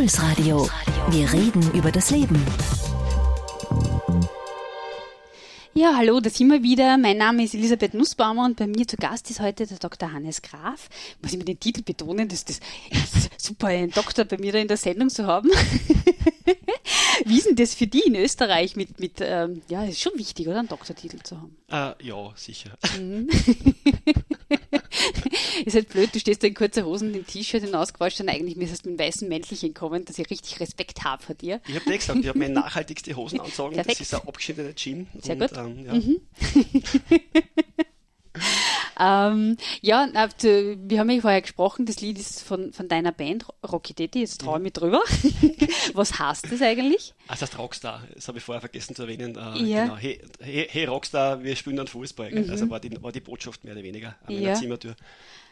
Impulsradio. Wir reden über das Leben. Ja, hallo, da sind wir wieder. Mein Name ist Elisabeth Nussbaumer und bei mir zu Gast ist heute der Dr. Hannes Graf. Muss ich mir den Titel betonen, das ist super, einen Doktor bei mir da in der Sendung zu haben. <laughs> Wie ist denn das für die in Österreich mit, mit ähm, ja, ist schon wichtig, oder, einen Doktortitel zu haben? Äh, ja, sicher. <laughs> Mhm. ist halt blöd, du stehst da in kurzer Hosen, den T-Shirt und ausgewaschen, eigentlich müsstest du mit weißen Mäntelchen kommen, dass ich richtig Respekt habe vor dir. Ich habe dir gesagt, ich habe meine <laughs> nachhaltigste Hosen anzogen, das ist ein abgeschnittener Jean. Sehr und, gut. Ähm, ja. mhm. <laughs> ähm, ja, wir haben ja vorher gesprochen, das Lied ist von, von deiner Band Rocky Daddy, jetzt traue ich mich drüber. <laughs> Was heißt das eigentlich? Also das heißt Rockstar, das habe ich vorher vergessen zu erwähnen. Äh, ja. genau. hey, hey, hey, Rockstar, wir spielen dann Fußball. Mhm. Also war die, war die Botschaft mehr oder weniger an meiner ja. Zimmertür.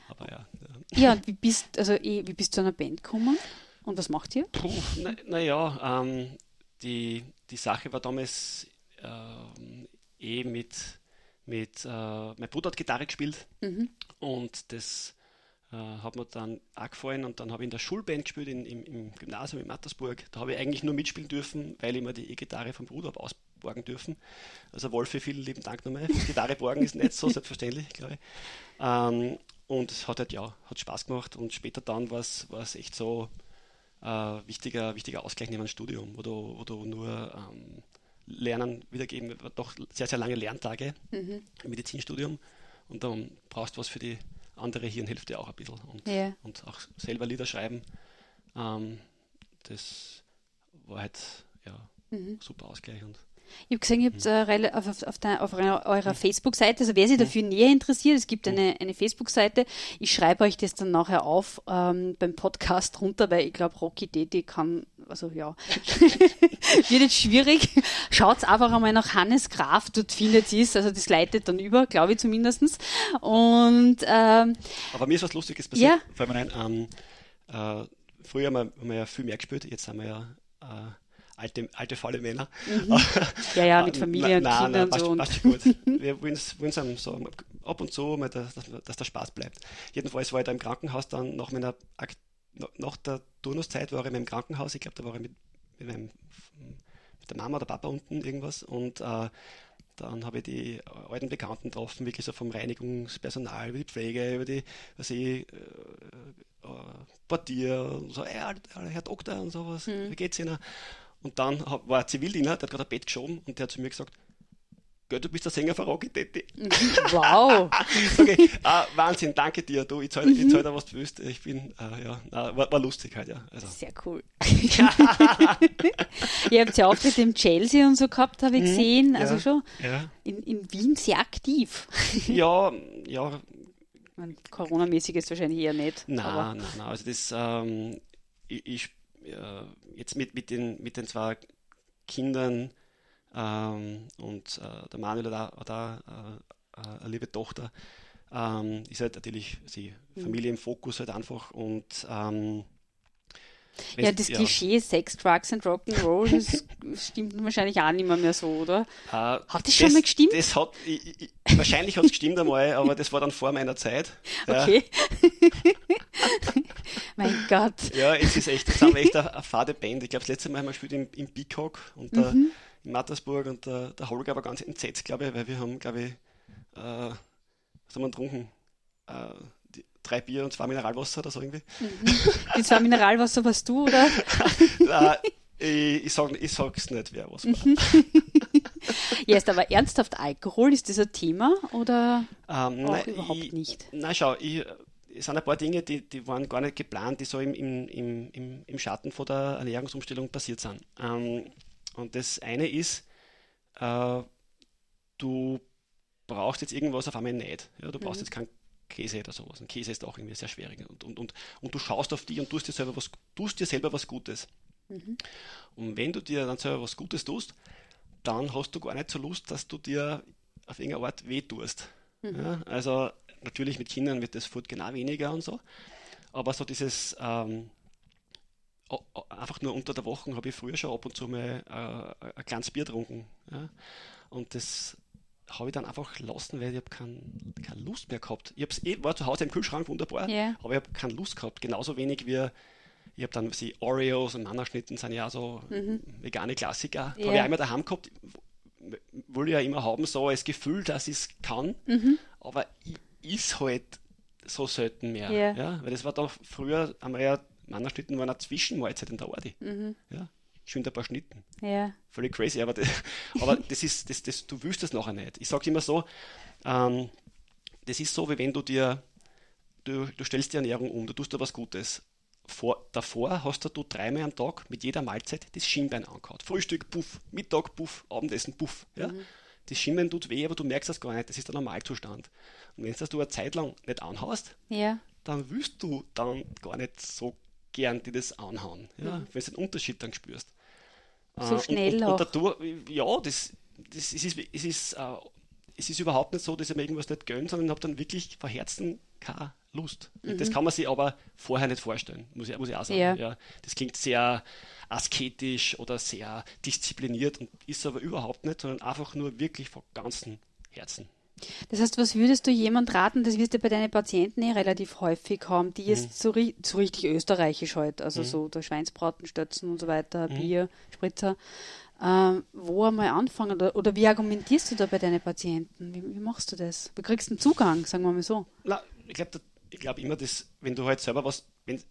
Aber ja. Ja, und wie bist, also, eh, wie bist du zu einer Band gekommen? Und was macht ihr? Puh, naja, na ähm, die, die Sache war damals ähm, eh mit mit, äh, mein Bruder hat Gitarre gespielt mhm. und das äh, hat mir dann auch gefallen und dann habe ich in der Schulband gespielt, in, im, im, Gymnasium in Mattersburg. Da habe ich eigentlich nur mitspielen dürfen, weil ich mir die E-Gitarre vom Bruder habe ausborgen dürfen. Also Wolfi, vielen lieben Dank nochmal. Gitarre borgen ist nicht so <laughs> selbstverständlich, glaube ich. Ähm, und es hat halt, ja, hat Spaß gemacht und später dann war es echt so äh, wichtiger, wichtiger Ausgleich neben dem Studium, wo du, wo du nur ähm, Lernen wiedergeben, doch sehr, sehr lange Lerntage mhm. im Medizinstudium und dann brauchst du was für die andere Hirnhälfte auch ein bisschen und, ja. und auch selber Lieder schreiben. Ähm, das war halt ja mhm. super Ausgleich und ich habe gesehen, ihr habt äh, auf, auf, der, auf eurer Facebook-Seite, also wer sich dafür näher interessiert, es gibt eine, eine Facebook-Seite. Ich schreibe euch das dann nachher auf ähm, beim Podcast runter, weil ich glaube, Rocky Deti kann, also ja, <laughs> wird jetzt schwierig. Schaut einfach einmal nach Hannes Graf, dort findet ihr es, also das leitet dann über, glaube ich zumindest. Und, ähm, Aber mir ist was Lustiges passiert, ja. fällt mir ein, ähm, äh, früher haben wir, haben wir ja viel mehr gespielt, jetzt haben wir ja äh, alte, alte faule Männer. Mhm. ja, ja, mit <laughs> Familie na, und Kindern. Nein, so passt, gut. <laughs> Wir wollen es so ab und zu, mal, dass, dass der Spaß bleibt. Jedenfalls war ich da im Krankenhaus dann nach meiner nach der Turnuszeit war ich in meinem Krankenhaus, ich glaube, da war ich mit, mit, meinem, mit der Mama oder Papa unten irgendwas und äh, dann habe ich die alten Bekannten getroffen, wirklich so vom Reinigungspersonal, über die Pflege, über die, was ich, äh, äh, Portier und so, hey, Herr Doktor und sowas, hm. wie geht's Ihnen? Und dann war ein Zivildiener, der hat gerade ein Bett geschoben und der hat zu mir gesagt, Gell, du bist der Sänger von Rocky Daddy. <laughs> Wow. <laughs> okay, ah, Wahnsinn, danke dir. Du, ich zahle mhm. zahl dir, was du willst. Ich bin, äh, ja, war, war, lustig halt, ja. Also. Sehr cool. <laughs> Ihr habt ja Auftritte im Chelsea und so gehabt, habe ich mhm, gesehen. Also ja, schon ja. In, in Wien sehr aktiv. ja, ja. Corona-mäßig ist wahrscheinlich eher nicht. Nein, nein, nein. Also das, ähm, ich, ich äh, jetzt mit, mit, den, mit den zwei Kindern ähm, und äh, der Manuel auch, hat auch äh, eine liebe Tochter, ähm, ist halt natürlich die mhm. Familie im Fokus halt einfach und ähm, ja, das ja. Klischee Sex, Drugs and Rock'n'Roll, das <laughs> stimmt wahrscheinlich auch nicht mehr, mehr so, oder? Äh, hat das, das schon mal gestimmt? Das hat, ich, ich, wahrscheinlich hat es gestimmt einmal, aber das war dann vor meiner Zeit. <laughs> Okay. <laughs> mein Gott. Ja, es ist echt, jetzt haben wir echt eine, eine fade Band. Ich glaube, das letzte Mal haben wir gespielt im, im Peacock und mhm. der, in Mattersburg und der, der Holger war ganz entsetzt, glaube ich, weil wir haben, glaube ich, äh, was haben wir getrunken? Äh, drei Bier und zwei Mineralwasser oder so irgendwie. Mhm. Die zwei Mineralwasser warst du, oder? <laughs> Nein, ich, ich, sag, ich sag's nicht, wer was war. Mhm. ja, ist aber ernsthaft Alkohol, ist das ein Thema oder ähm, nein, überhaupt ich, nicht? Nein, schau, ich, es sind ein paar Dinge, die, die waren gar nicht geplant, die so im, im, im, im Schatten von der Ernährungsumstellung passiert sind. Ähm, und das eine ist, äh, du brauchst jetzt irgendwas auf einmal nicht. Ja, du brauchst mhm. jetzt kein Käse oder sowas. Ein Käse ist auch irgendwie sehr schwierig. Und, und, und, und du schaust auf die und tust dir selber was, tust dir selber was Gutes. Mhm. Und wenn du dir dann selber was Gutes tust, dann hast du gar nicht so Lust, dass du dir auf irgendeine Art weh tust. Mhm. Ja, also natürlich mit Kindern wird das Food genau weniger und so. Aber so dieses ähm, einfach nur unter der Woche habe ich früher schon ab und zu mal äh, ein kleines Bier getrunken. Ja? Und das habe ich dann einfach lassen, weil ich habe kein, keine Lust mehr gehabt. Ich eh, war zu Hause im Kühlschrank wunderbar, yeah. aber ich habe keine Lust gehabt. Genauso wenig wie Ich habe dann sie Oreos und Mannerschnitten sind ja so vegane Klassiker. Ja. Habe ich immer daheim gehabt. Ich ja immer haben, so das Gefühl, dass ich es kann, aber ich is halt so selten mehr. Ja. Ja. Weil das war doch früher, haben wir ja, Mannerschnitten waren eine Zwischenmahlzeit in der Ordi. Ja. Schön ein paar Schnitten Ja. völlig crazy, aber, das, aber <laughs> das ist, das, das, du willst das nachher nicht. Ich sage immer so, ähm, das ist so, wie wenn du dir, du, du stellst die Ernährung um, du tust dir was Gutes. Vor, davor hast du dreimal am Tag mit jeder Mahlzeit das Schienbein angehauen. Frühstück, puff, Mittag, puff, Abendessen, puff. Ja? Das Schienbein tut weh, aber du merkst das gar nicht, das ist der Normalzustand. Und wenn das du eine Zeit lang nicht anhaust, Ja. dann willst du dann gar nicht so gern dir das anhauen, ja? wenn du den Unterschied dann spürst. So Äh, schnell und, und, auch. und dadurch, ja, das, das es ist, es ist, äh, es ist überhaupt nicht so, dass ich mir irgendwas nicht gönne, sondern ich habe dann wirklich von Herzen keine Lust. Und Das kann man sich aber vorher nicht vorstellen, muss ich, muss ich auch sagen. Ja. Ja. Das klingt sehr asketisch oder sehr diszipliniert und ist aber überhaupt nicht, sondern einfach nur wirklich von ganzem Herzen. Das heißt, was würdest du jemand raten, das wirst du bei deinen Patienten eh relativ häufig haben, die Mhm. jetzt so, ri- so richtig österreichisch halt, also so der Schweinsbraten, Stötzen und so weiter, Mhm. Bier, Spritzer, ähm, wo einmal anfangen oder, oder wie argumentierst du da bei deinen Patienten? Wie, wie machst du das? Du kriegst einen Zugang, sagen wir mal so. Na, ich glaube ich glaub immer, dass wenn du halt selber was, wenn,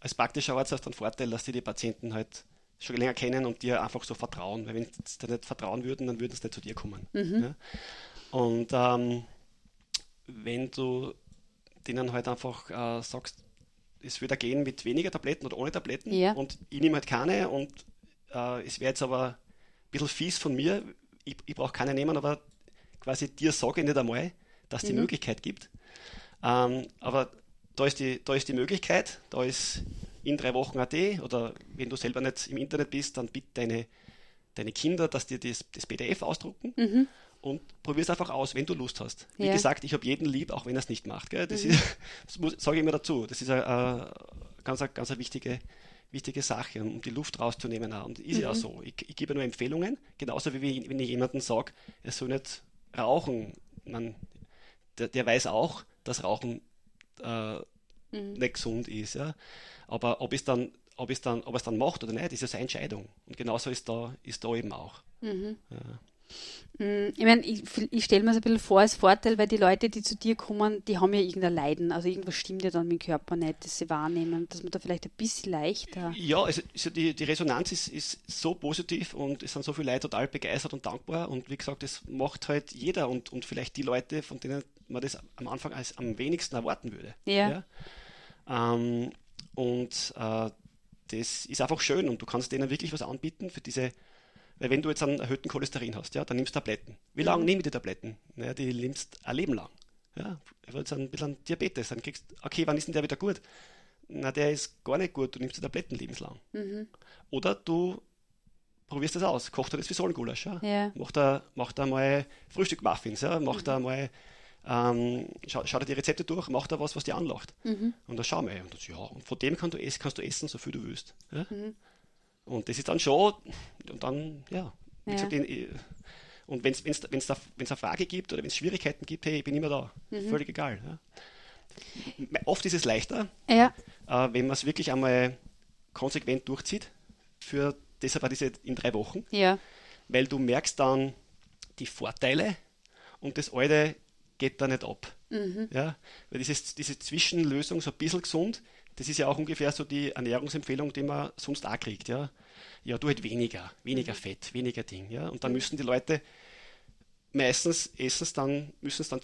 als praktischer Arzt hast du einen Vorteil, dass die die Patienten halt schon länger kennen und dir einfach so vertrauen. Weil wenn sie dir nicht vertrauen würden, dann würden sie nicht zu dir kommen. Ja? Und ähm, wenn du denen halt einfach äh, sagst, es würde gehen mit weniger Tabletten oder ohne Tabletten Ja. und ich nehme halt keine und äh, es wäre jetzt aber ein bisschen fies von mir, ich, ich brauche keine nehmen, aber quasi dir sage ich nicht einmal, dass es die Möglichkeit gibt. Ähm, aber da ist, die, da ist die Möglichkeit, da ist in drei Wochen AD oder wenn du selber nicht im Internet bist, dann bitte deine, deine Kinder, dass dir das, das PDF ausdrucken und probier es einfach aus, wenn du Lust hast. Wie Ja. gesagt, ich habe jeden lieb, auch wenn er es nicht macht. Gell? Das, ist, <laughs> das sage ich immer dazu. Das ist eine, eine ganz, eine, ganz eine wichtige, wichtige Sache, um die Luft rauszunehmen. auch. Und ist ja auch so. Ich, ich gebe nur Empfehlungen, genauso wie wenn ich jemandem sage, er soll nicht rauchen. Man, der, der weiß auch, dass Rauchen äh, nicht gesund ist. Ja? Aber ob es dann ob es dann, ob es dann macht oder nicht, ist ja seine Entscheidung. Und genauso ist da, ist da eben auch. Mm, Ich meine, ich, ich stelle mir das ein bisschen vor als Vorteil, weil die Leute, die zu dir kommen, die haben ja irgendein Leiden. Also irgendwas stimmt ja dann mit dem Körper nicht, das sie wahrnehmen, dass man da vielleicht ein bisschen leichter. Ja, also, also die, die Resonanz ist, ist so positiv und es sind so viele Leute total begeistert und dankbar. Und wie gesagt, das macht halt jeder und, und vielleicht die Leute, von denen man das am Anfang als am wenigsten erwarten würde. Ja. Ähm, und äh, das ist einfach schön und du kannst denen wirklich was anbieten für diese, weil wenn du jetzt einen erhöhten Cholesterin hast, ja, dann nimmst du Tabletten. Wie lange nehme ich die Tabletten? Naja, die nimmst ein Leben lang. Ja, ich jetzt ein bisschen Diabetes, dann kriegst okay, wann ist denn der wieder gut? Na, der ist gar nicht gut, du nimmst die Tabletten lebenslang. Oder du probierst das aus, kocht er das wie Solengulasch, ja? Ja. Macht er, macht er mal Frühstück-Muffins, ja? macht er mal, ähm, scha schaut er die Rezepte durch, macht er was, was dir anlacht. Und dann schau mal, und das, ja, und von dem kannst du, essen, kannst du essen, so viel du willst. Ja? Und das ist dann schon, und dann, ja, wie Ja. gesagt, in, und wenn es wenn's da, wenn's eine Frage gibt oder wenn es Schwierigkeiten gibt, hey, ich bin immer da, völlig egal. Ja? Oft ist es leichter, Ja, äh, wenn man es wirklich einmal konsequent durchzieht, für deshalb war diese in drei Wochen, ja, weil du merkst dann die Vorteile und das Alte geht da nicht ab. Ja? Weil dieses, diese Zwischenlösung, so ein bisschen gesund, das ist ja auch ungefähr so die Ernährungsempfehlung, die man sonst auch kriegt. Ja, ja du halt weniger, weniger Fett, weniger Ding. Ja? Und dann müssen die Leute meistens essen es dann, müssen es dann,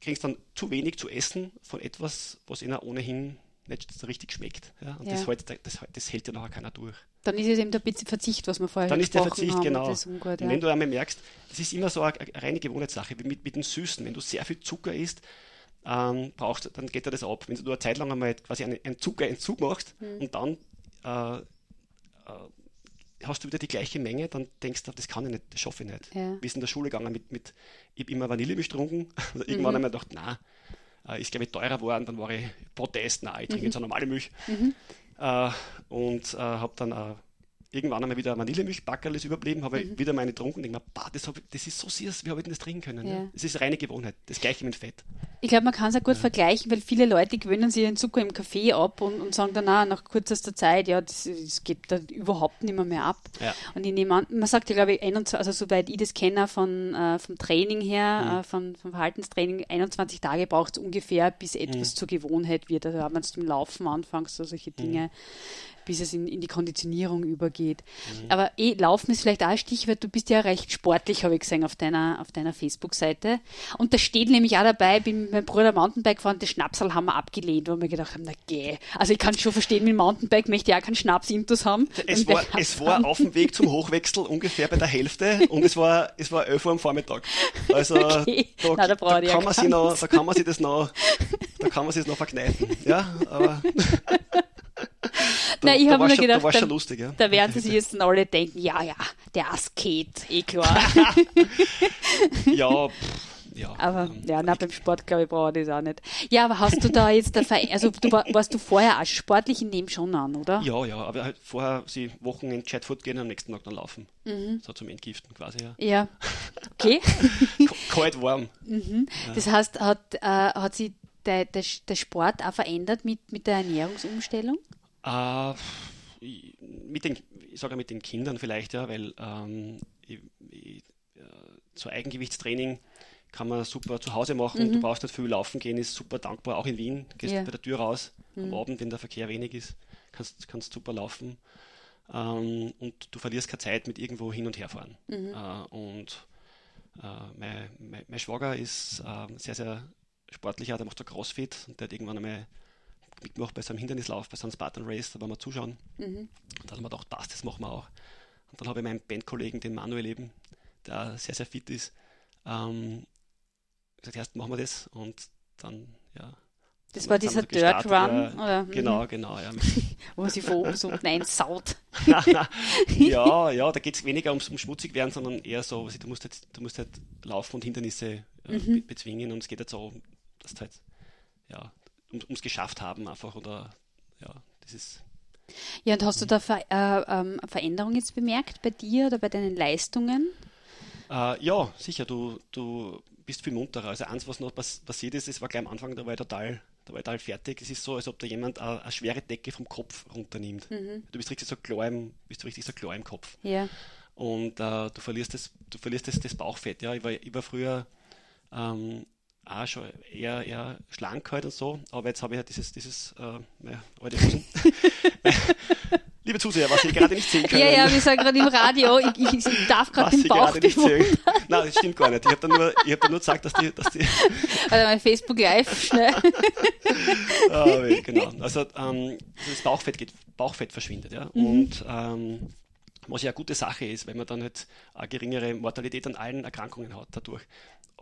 kriegen es dann zu wenig zu essen von etwas, was ihnen ohnehin nicht so richtig schmeckt. Ja? Und Ja. Das, halt, das, das hält ja nachher keiner durch. dann ist es eben der bisschen Verzicht, was wir vorher Dann ist der gesprochen Verzicht, haben. genau. Das ungut, Und ja. wenn du einmal merkst, das ist immer so eine, eine reine Gewohnheitssache, wie mit, mit dem Süßen. Wenn du sehr viel Zucker isst, ähm, brauchst, dann geht dir das ab. Wenn du nur eine Zeit lang einmal quasi einen, einen Zuckerentzug machst Hm. und dann äh, äh, hast du wieder die gleiche Menge, dann denkst du, das kann ich nicht, das schaffe ich nicht. Ja. Wir sind in der Schule gegangen mit, mit ich habe immer Vanillemilch getrunken. <laughs> Also Mhm. irgendwann habe ich mir gedacht, na, äh, ist glaube ich teurer geworden, dann war ich Protest, na, ich Mhm. trinke jetzt eine normale Milch. Äh, und äh, habe dann äh, irgendwann einmal wieder Vanillemilch-Backerlis überblieben, habe ich wieder meine getrunken und denke mir, bah, das, ich, das ist so süß, wie habe ich denn das trinken können? Mhm. Ja. Das ist reine Gewohnheit, das gleiche mit Fett. ich glaube, man kann es auch gut ja. vergleichen, weil viele Leute gewöhnen sich den Zucker im Kaffee ab und, und sagen dann auch nach kürzester Zeit, ja, das, das geht da überhaupt nicht mehr, mehr ab. Ja. Und ich nehme an, man sagt ja, glaube ich, 21, also soweit ich das kenne von, äh, vom Training her, mhm. äh, von, vom Verhaltenstraining, 21 Tage braucht es ungefähr, bis etwas mhm. zur Gewohnheit wird. Also wenn du zum Laufen anfängst, so solche Dinge. Bis es in, in die Konditionierung übergeht. Mhm. Aber eh, Laufen ist vielleicht auch ein Stichwort. Du bist ja recht sportlich, habe ich gesehen, auf deiner, auf deiner Facebook-Seite. Und da steht nämlich auch dabei, bin mit meinem Bruder Mountainbike gefahren, das Schnapsal haben wir abgelehnt, wo wir gedacht haben, na geh. Also ich kann schon verstehen, mit dem Mountainbike möchte ich auch keinen Schnaps-Intus haben. Es war, es war auf dem Weg zum Hochwechsel ungefähr bei der Hälfte und es war, es war 11 Uhr am Vormittag. Also <laughs> okay. da, Nein, da, da, kann man sich noch, da kann man sich das noch, da kann man sich das noch verkneifen. Ja, aber <laughs> Nein, ich habe mir schon, gedacht, da, lustig, ja. da werden sie jetzt alle denken, ja, ja, der Asket, eh klar. <laughs> ja, pff, ja. Aber ja, na, beim Sport, glaube ich, brauche ich das auch nicht. Ja, aber hast du da jetzt, also du warst du vorher auch sportlich in dem schon an, oder? Ja, ja, aber halt vorher sie Wochen in Chatfoot gehen und am nächsten Tag dann laufen. Mhm. So zum Entgiften quasi, ja. Ja, okay. <laughs> Kalt, warm. Mhm. Ja. Das heißt, hat, äh, hat sich der, der, der Sport auch verändert mit, mit der Ernährungsumstellung? Äh, mit den, ich sage mit den Kindern vielleicht, ja, weil ähm, ich, ich, äh, so Eigengewichtstraining kann man super zu Hause machen. Mhm. Du brauchst nicht viel laufen gehen, ist super dankbar. Auch in Wien, gehst ja. bei der Tür raus mhm. am Abend, wenn der Verkehr wenig ist, kannst, kannst super laufen. Ähm, und du verlierst keine Zeit mit irgendwo hin und her fahren. Mhm. Äh, und äh, mein, mein, mein, Schwager ist äh, sehr, sehr sportlicher, der macht so Crossfit und der hat irgendwann einmal mitgemacht bei seinem Hindernislauf, bei seinem Spartan Race, da waren wir zuschauen. Mhm. Und da haben wir gedacht, passt, das machen wir auch. Und dann habe ich meinen Bandkollegen, den Manuel eben, der sehr, sehr fit ist, ähm, gesagt, erst machen wir das und dann, ja. Das war dieser Dirt Run, oder? Genau, genau, ja. <laughs> Wo sie von oben so unten saut. <laughs> ja, <laughs> ja, da geht es weniger ums, ums schmutzig werden, sondern eher so, du musst halt, du musst halt laufen und Hindernisse äh, mhm. bezwingen und es geht jetzt so, dass du halt, ja, um es geschafft haben einfach oder, ja, das ist ja, und hast du da Ver äh, ähm, Veränderungen jetzt bemerkt bei dir oder bei deinen Leistungen? Äh, ja, sicher. Du, du bist viel munterer. Also eins, was noch pass passiert ist, es war gleich am Anfang, da war ich total, da war ich total fertig. Es ist so, als ob da jemand eine, eine schwere Decke vom Kopf runternimmt. Mhm. Du bist richtig so klar im, bist richtig so klar im Kopf. Ja. Und äh, du verlierst das, du verlierst das, das Bauchfett. Ja, ich war, ich war früher ähm, auch schon eher, eher schlank halt und so, aber jetzt habe ich ja dieses, dieses äh, meine alte. <laughs> Liebe Zuseher, was Sie gerade nicht sehen können. Ja, ja, wir sagen gerade im Radio, ich, ich, ich darf gerade den Bauch bewundern. Nein, das stimmt gar nicht. Ich habe dann, nur, hab nur gesagt, dass die... Dass die <laughs> also mein Facebook Live, schnell. <laughs> ah, genau. Also ähm, das Bauchfett, geht, Bauchfett verschwindet. Ja? Mhm. Und ähm, was ja eine gute Sache ist, weil man dann halt eine geringere Mortalität an allen Erkrankungen hat dadurch.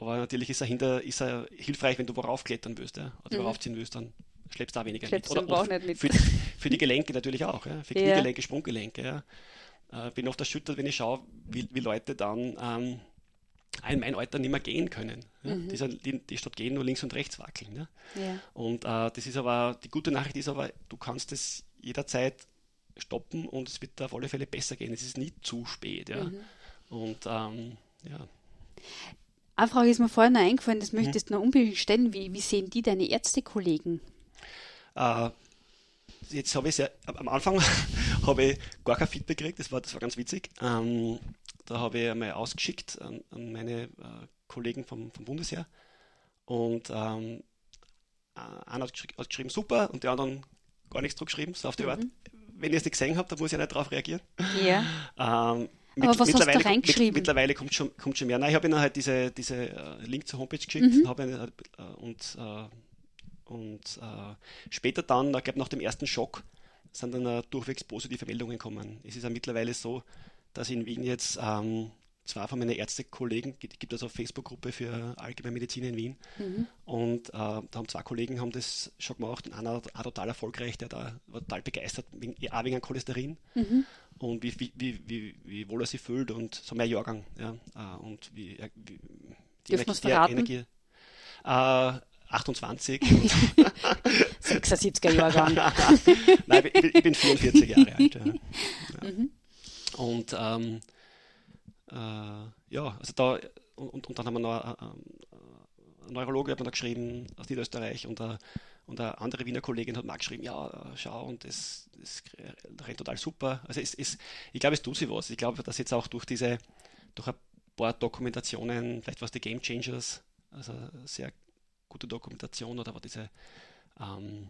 Aber natürlich ist er, hinter, ist er hilfreich, wenn du worauf klettern willst ja? oder mhm. worauf ziehen willst, dann schleppst du auch weniger schleppst mit. Oder, oder nicht mit. Für, für, die Gelenke natürlich auch, ja? für Kniegelenke, ja. Sprunggelenke. Ja? Äh, bin oft erschüttert, wenn ich schaue, wie, wie Leute dann ähm, in mein Alter nicht mehr gehen können. Ja? Mhm. Die, die, die, statt gehen nur links und rechts wackeln. Ja? ja. Und äh, das ist aber, die gute Nachricht ist aber, du kannst es jederzeit stoppen und es wird auf alle Fälle besser gehen. Es ist nie zu spät. Ja? Mhm. Und ähm, ja. Eine Frage ist mir vorhin noch eingefallen, das möchtest du noch unbedingt stellen. Wie, wie sehen die deine Ärztekollegen? Äh, jetzt habe ich ja, am Anfang <laughs> habe ich gar kein Feedback gekriegt, das war, das war ganz witzig. Ähm, da habe ich einmal ausgeschickt an, an meine äh, Kollegen vom, vom Bundesheer und ähm, einer hat, geschri hat, geschrieben, super, und die anderen gar nichts zurückgeschrieben, so auf die mhm. Art. Wenn ihr es nicht gesehen habt, dann muss ich nicht darauf reagieren. Ja. <laughs> Ähm, mit, Aber was mittlerweile, hast du reingeschrieben? Mit, mittlerweile kommt schon, kommt schon mehr. Nein, ich habe ihnen halt diese, diese uh, Link zur Homepage geschickt mhm. ihnen, und uh, und äh, später dann, ich glaube nach dem ersten Schock, sind dann äh, durchwegs positive Meldungen gekommen. Es ist ja mittlerweile so, dass in Wien jetzt ähm, zwei von meinen Ärztekollegen, es gibt also eine Facebook-Gruppe für Allgemeinmedizin in Wien, mhm. und äh, da haben zwei Kollegen haben das schon gemacht und einer auch total erfolgreich, der da war total begeistert, wegen, auch wegen Cholesterin mhm. und wie, wie, wie, wie, wie wohl er sich fühlt und so mehr Jahrgang. Ja, äh, und wie, wie die Dürfen Energie, Energie äh, 28. 76er <laughs> Jahrgang. <laughs> Nein, ich, ich, bin 44 Jahre alt. Ja. <laughs> Ja. Mhm. Und ähm, äh, ja, also da und, und dann haben wir noch äh, Neurologe hat mir da geschrieben aus Niederösterreich und, äh, und eine andere Wiener Kollegin hat mir geschrieben, ja, schau, und das, das rennt total super. Also es, es, ich glaube, es tut sich was. Ich glaube, dass jetzt auch durch diese, durch ein paar Dokumentationen, vielleicht was die Game Changers, also sehr gute Dokumentation oder aber diese ähm,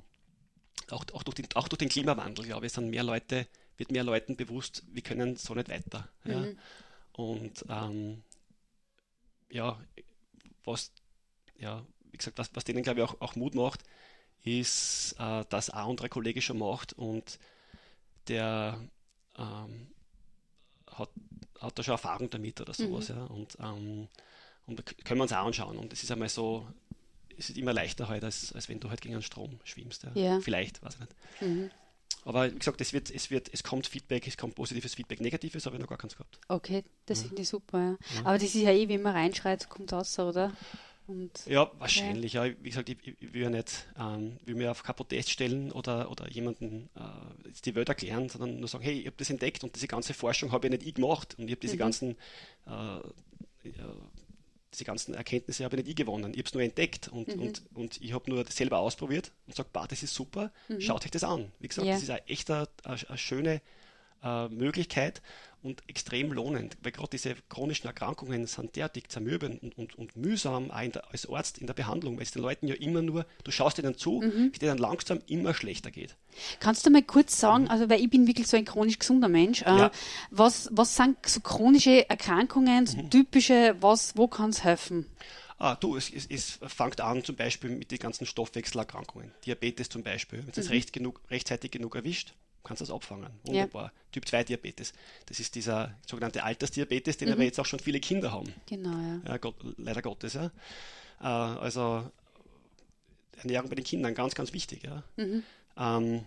auch, auch, durch den, auch durch den Klimawandel, glaube ich, sind mehr Leute, wird mehr Leuten bewusst, wir können so nicht weiter. Mhm. Und ähm, ja, was, ja, wie gesagt, was, was denen, glaube ich, auch, auch Mut macht, ist, äh, dass ein anderer Kollege schon macht und der ähm, hat, hat da schon Erfahrung damit oder sowas. Mhm. Ja. Und, ähm, und da können wir uns auch anschauen. Und es ist einmal so, es ist immer leichter halt, als, als wenn du halt gegen einen Strom schwimmst. Ja. ja. Vielleicht, weiß ich nicht. Mhm. Aber wie gesagt, es, wird, es, wird, es kommt Feedback, es kommt positives Feedback, negatives habe ich noch gar keins gehabt. Okay, das ja. finde ich super. Ja. Ja. Aber das ist ja eh, wie man reinschreit, kommt raus, oder? Und, ja, wahrscheinlich. Ja. Wie gesagt, ich, ich will ja nicht, ähm, will mir auf kein Protest stellen oder, oder jemanden äh, die Welt erklären, sondern nur sagen, hey, ich habe das entdeckt und diese ganze Forschung habe ich nicht ich gemacht und ich habe diese mhm. ganzen äh, diese ganzen Erkenntnisse habe ich nicht ich gewonnen. Ich habe es nur entdeckt und, mhm. und, und ich habe nur selber ausprobiert und sage, das ist super, mhm. schaut euch das an. Wie gesagt, ja. das ist eine echt eine, eine schöne äh, Möglichkeit und extrem lohnend, weil gerade diese chronischen Erkrankungen sind derartig zermürbend und, und, und mühsam der, als Arzt in der Behandlung, weil es den Leuten ja immer nur, du schaust ihnen zu, mhm. wie dann langsam immer schlechter geht. Kannst du mal kurz sagen, mhm. also weil ich bin wirklich so ein chronisch gesunder Mensch, äh, ja. was, was sind so chronische Erkrankungen, so mhm. typische, was, wo kann es helfen? Ah, du, es, es, es fängt an zum Beispiel mit den ganzen Stoffwechselerkrankungen. Diabetes zum Beispiel. Wenn es mhm. recht genug, rechtzeitig genug erwischt, kannst du das abfangen. Wunderbar. Ja. Typ 2 Diabetes. Das ist dieser sogenannte Altersdiabetes, den mhm. aber jetzt auch schon viele Kinder haben. Genau, ja. ja Gott, leider Gottes, ja. Äh, also Ernährung bei den Kindern ganz, ganz wichtig, ja. Mhm. Ähm,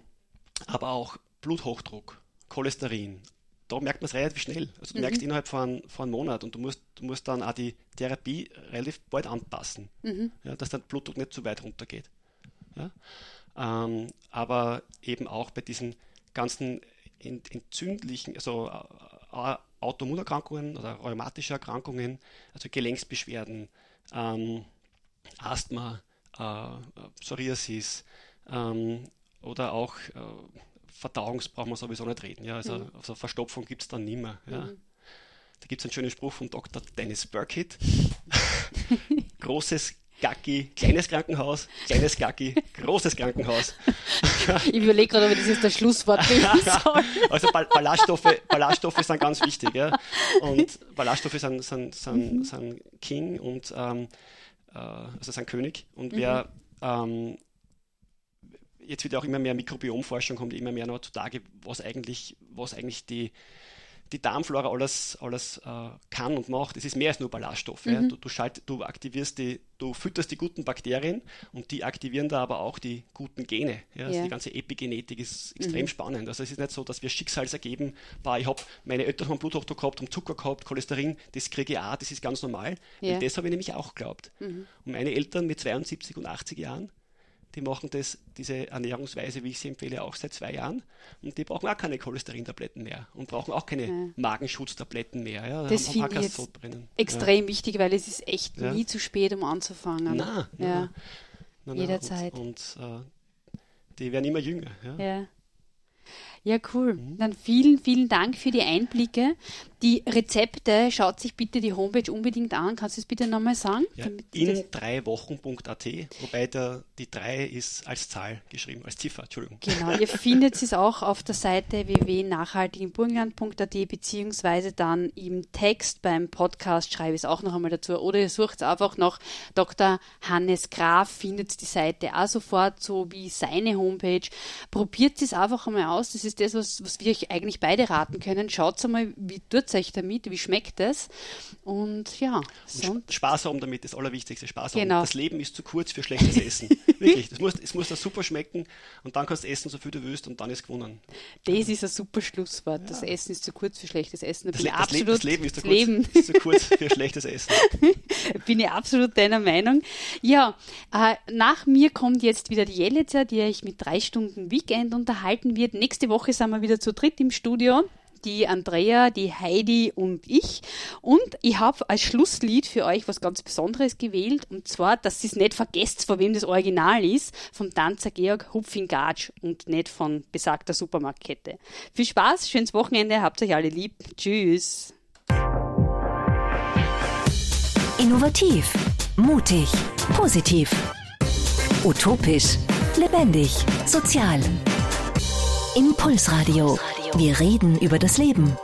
aber auch Bluthochdruck, Cholesterin. Da merkt man es relativ schnell. Also du mhm. merkst innerhalb von, von einem Monat und du musst, du musst dann auch die Therapie relativ bald anpassen, mhm. ja, dass dein Blutdruck nicht zu weit runtergeht. Ja? Ähm, aber eben auch bei diesen ganzen entzündlichen, also äh, Autoimmunerkrankungen oder rheumatische Erkrankungen, also Gelenksbeschwerden, ähm, Asthma, äh, Psoriasis ähm, oder auch äh, Verdauungs brauchen wir sowieso nicht reden. Ja? Also, mhm. also Verstopfung gibt es dann nicht mehr. Ja? Mhm. Da gibt es einen schönen Spruch von Dr. Dennis Burkitt. <laughs> Großes Gacki, kleines Krankenhaus, kleines Gacki, großes Krankenhaus. ich überlege gerade, ob das jetzt das Schlusswort bilden <laughs> soll. also Ballaststoffe, Ballaststoffe sind ganz wichtig. Ja? Und Ballaststoffe sind, sind, sind, mhm. sind King und ähm, äh, also sind König. Und wer mhm. ähm, jetzt wird auch immer mehr Mikrobiomforschung, kommt immer mehr noch zutage, was eigentlich, was eigentlich die die Darmflora alles, alles äh, kann und macht. Es ist mehr als nur Ballaststoffe. Mhm. Ja. Du, du, schalt, du aktivierst die, du fütterst die guten Bakterien und die aktivieren da aber auch die guten Gene. Ja. Also die ganze Epigenetik ist extrem mhm. spannend. Also es ist nicht so, dass wir Schicksalsergeben, bah, ich habe meine Eltern haben Bluthochdruck gehabt, haben Zucker gehabt, Cholesterin, das kriege ich auch, das ist ganz normal. Ja. Und das habe ich nämlich auch geglaubt. Mhm. Und meine Eltern mit 72 und 80 Jahren, die machen das, diese Ernährungsweise, wie ich sie empfehle, auch seit zwei Jahren. Und die brauchen auch keine Cholesterintabletten mehr und brauchen auch keine ja. Magenschutztabletten mehr. Ja, das finde ich jetzt extrem ja. wichtig, weil es ist echt ja. nie zu spät, um anzufangen. Nein, ja. nein, Jederzeit. Und, und äh, die werden immer jünger. Ja. Ja, cool. Mhm. Dann vielen, vielen Dank für die Einblicke. Die Rezepte, schaut sich bitte die Homepage unbedingt an. Kannst du es bitte nochmal sagen? Ja, in drei Wochen.at, wobei der, die drei ist als Zahl geschrieben, als Ziffer, Entschuldigung. Genau, ihr <laughs> findet es auch auf der Seite www.nachhaltigenburgenland.at beziehungsweise dann im Text beim Podcast schreibe ich es auch noch einmal dazu. Oder ihr sucht einfach nach Dr. Hannes Graf, findet die Seite auch sofort, so wie seine Homepage. Probiert es einfach einmal aus. Das ist das, was, was wir euch eigentlich beide raten können. Schaut einmal, wie tut euch damit, wie schmeckt es? Und ja. Und Spaß haben damit, das Allerwichtigste, Spaß genau. haben. Das Leben ist zu kurz für schlechtes Essen. <laughs> Wirklich, das muss, es muss da super schmecken und dann kannst du essen, so viel du willst und dann ist gewonnen. Das ist ein super Schlusswort. Ja. Das Essen ist zu kurz für schlechtes Essen. Das, Le das, absolut, das, Leben ist zu, kurz, Leben. ist zu kurz für schlechtes Essen. <laughs> bin ich absolut deiner Meinung. Ja, äh, nach mir kommt jetzt wieder die Jelitzer, die euch mit drei Stunden Weekend unterhalten wird. Nächste Woche sind wir wieder zu dritt im Studio die Andrea, die Heidi und ich. Und ich habe als Schlusslied für euch was ganz Besonderes gewählt. Und zwar, dass ihr es nicht vergesst, von wem das Original ist. Vom Tanzer Georg Hupfingatsch und nicht von besagter Supermarktkette. Viel Spaß, schönes Wochenende, habt euch alle lieb. Tschüss. Innovativ, mutig, positiv, utopisch, lebendig, sozial. Impulsradio. Wir reden über das Leben.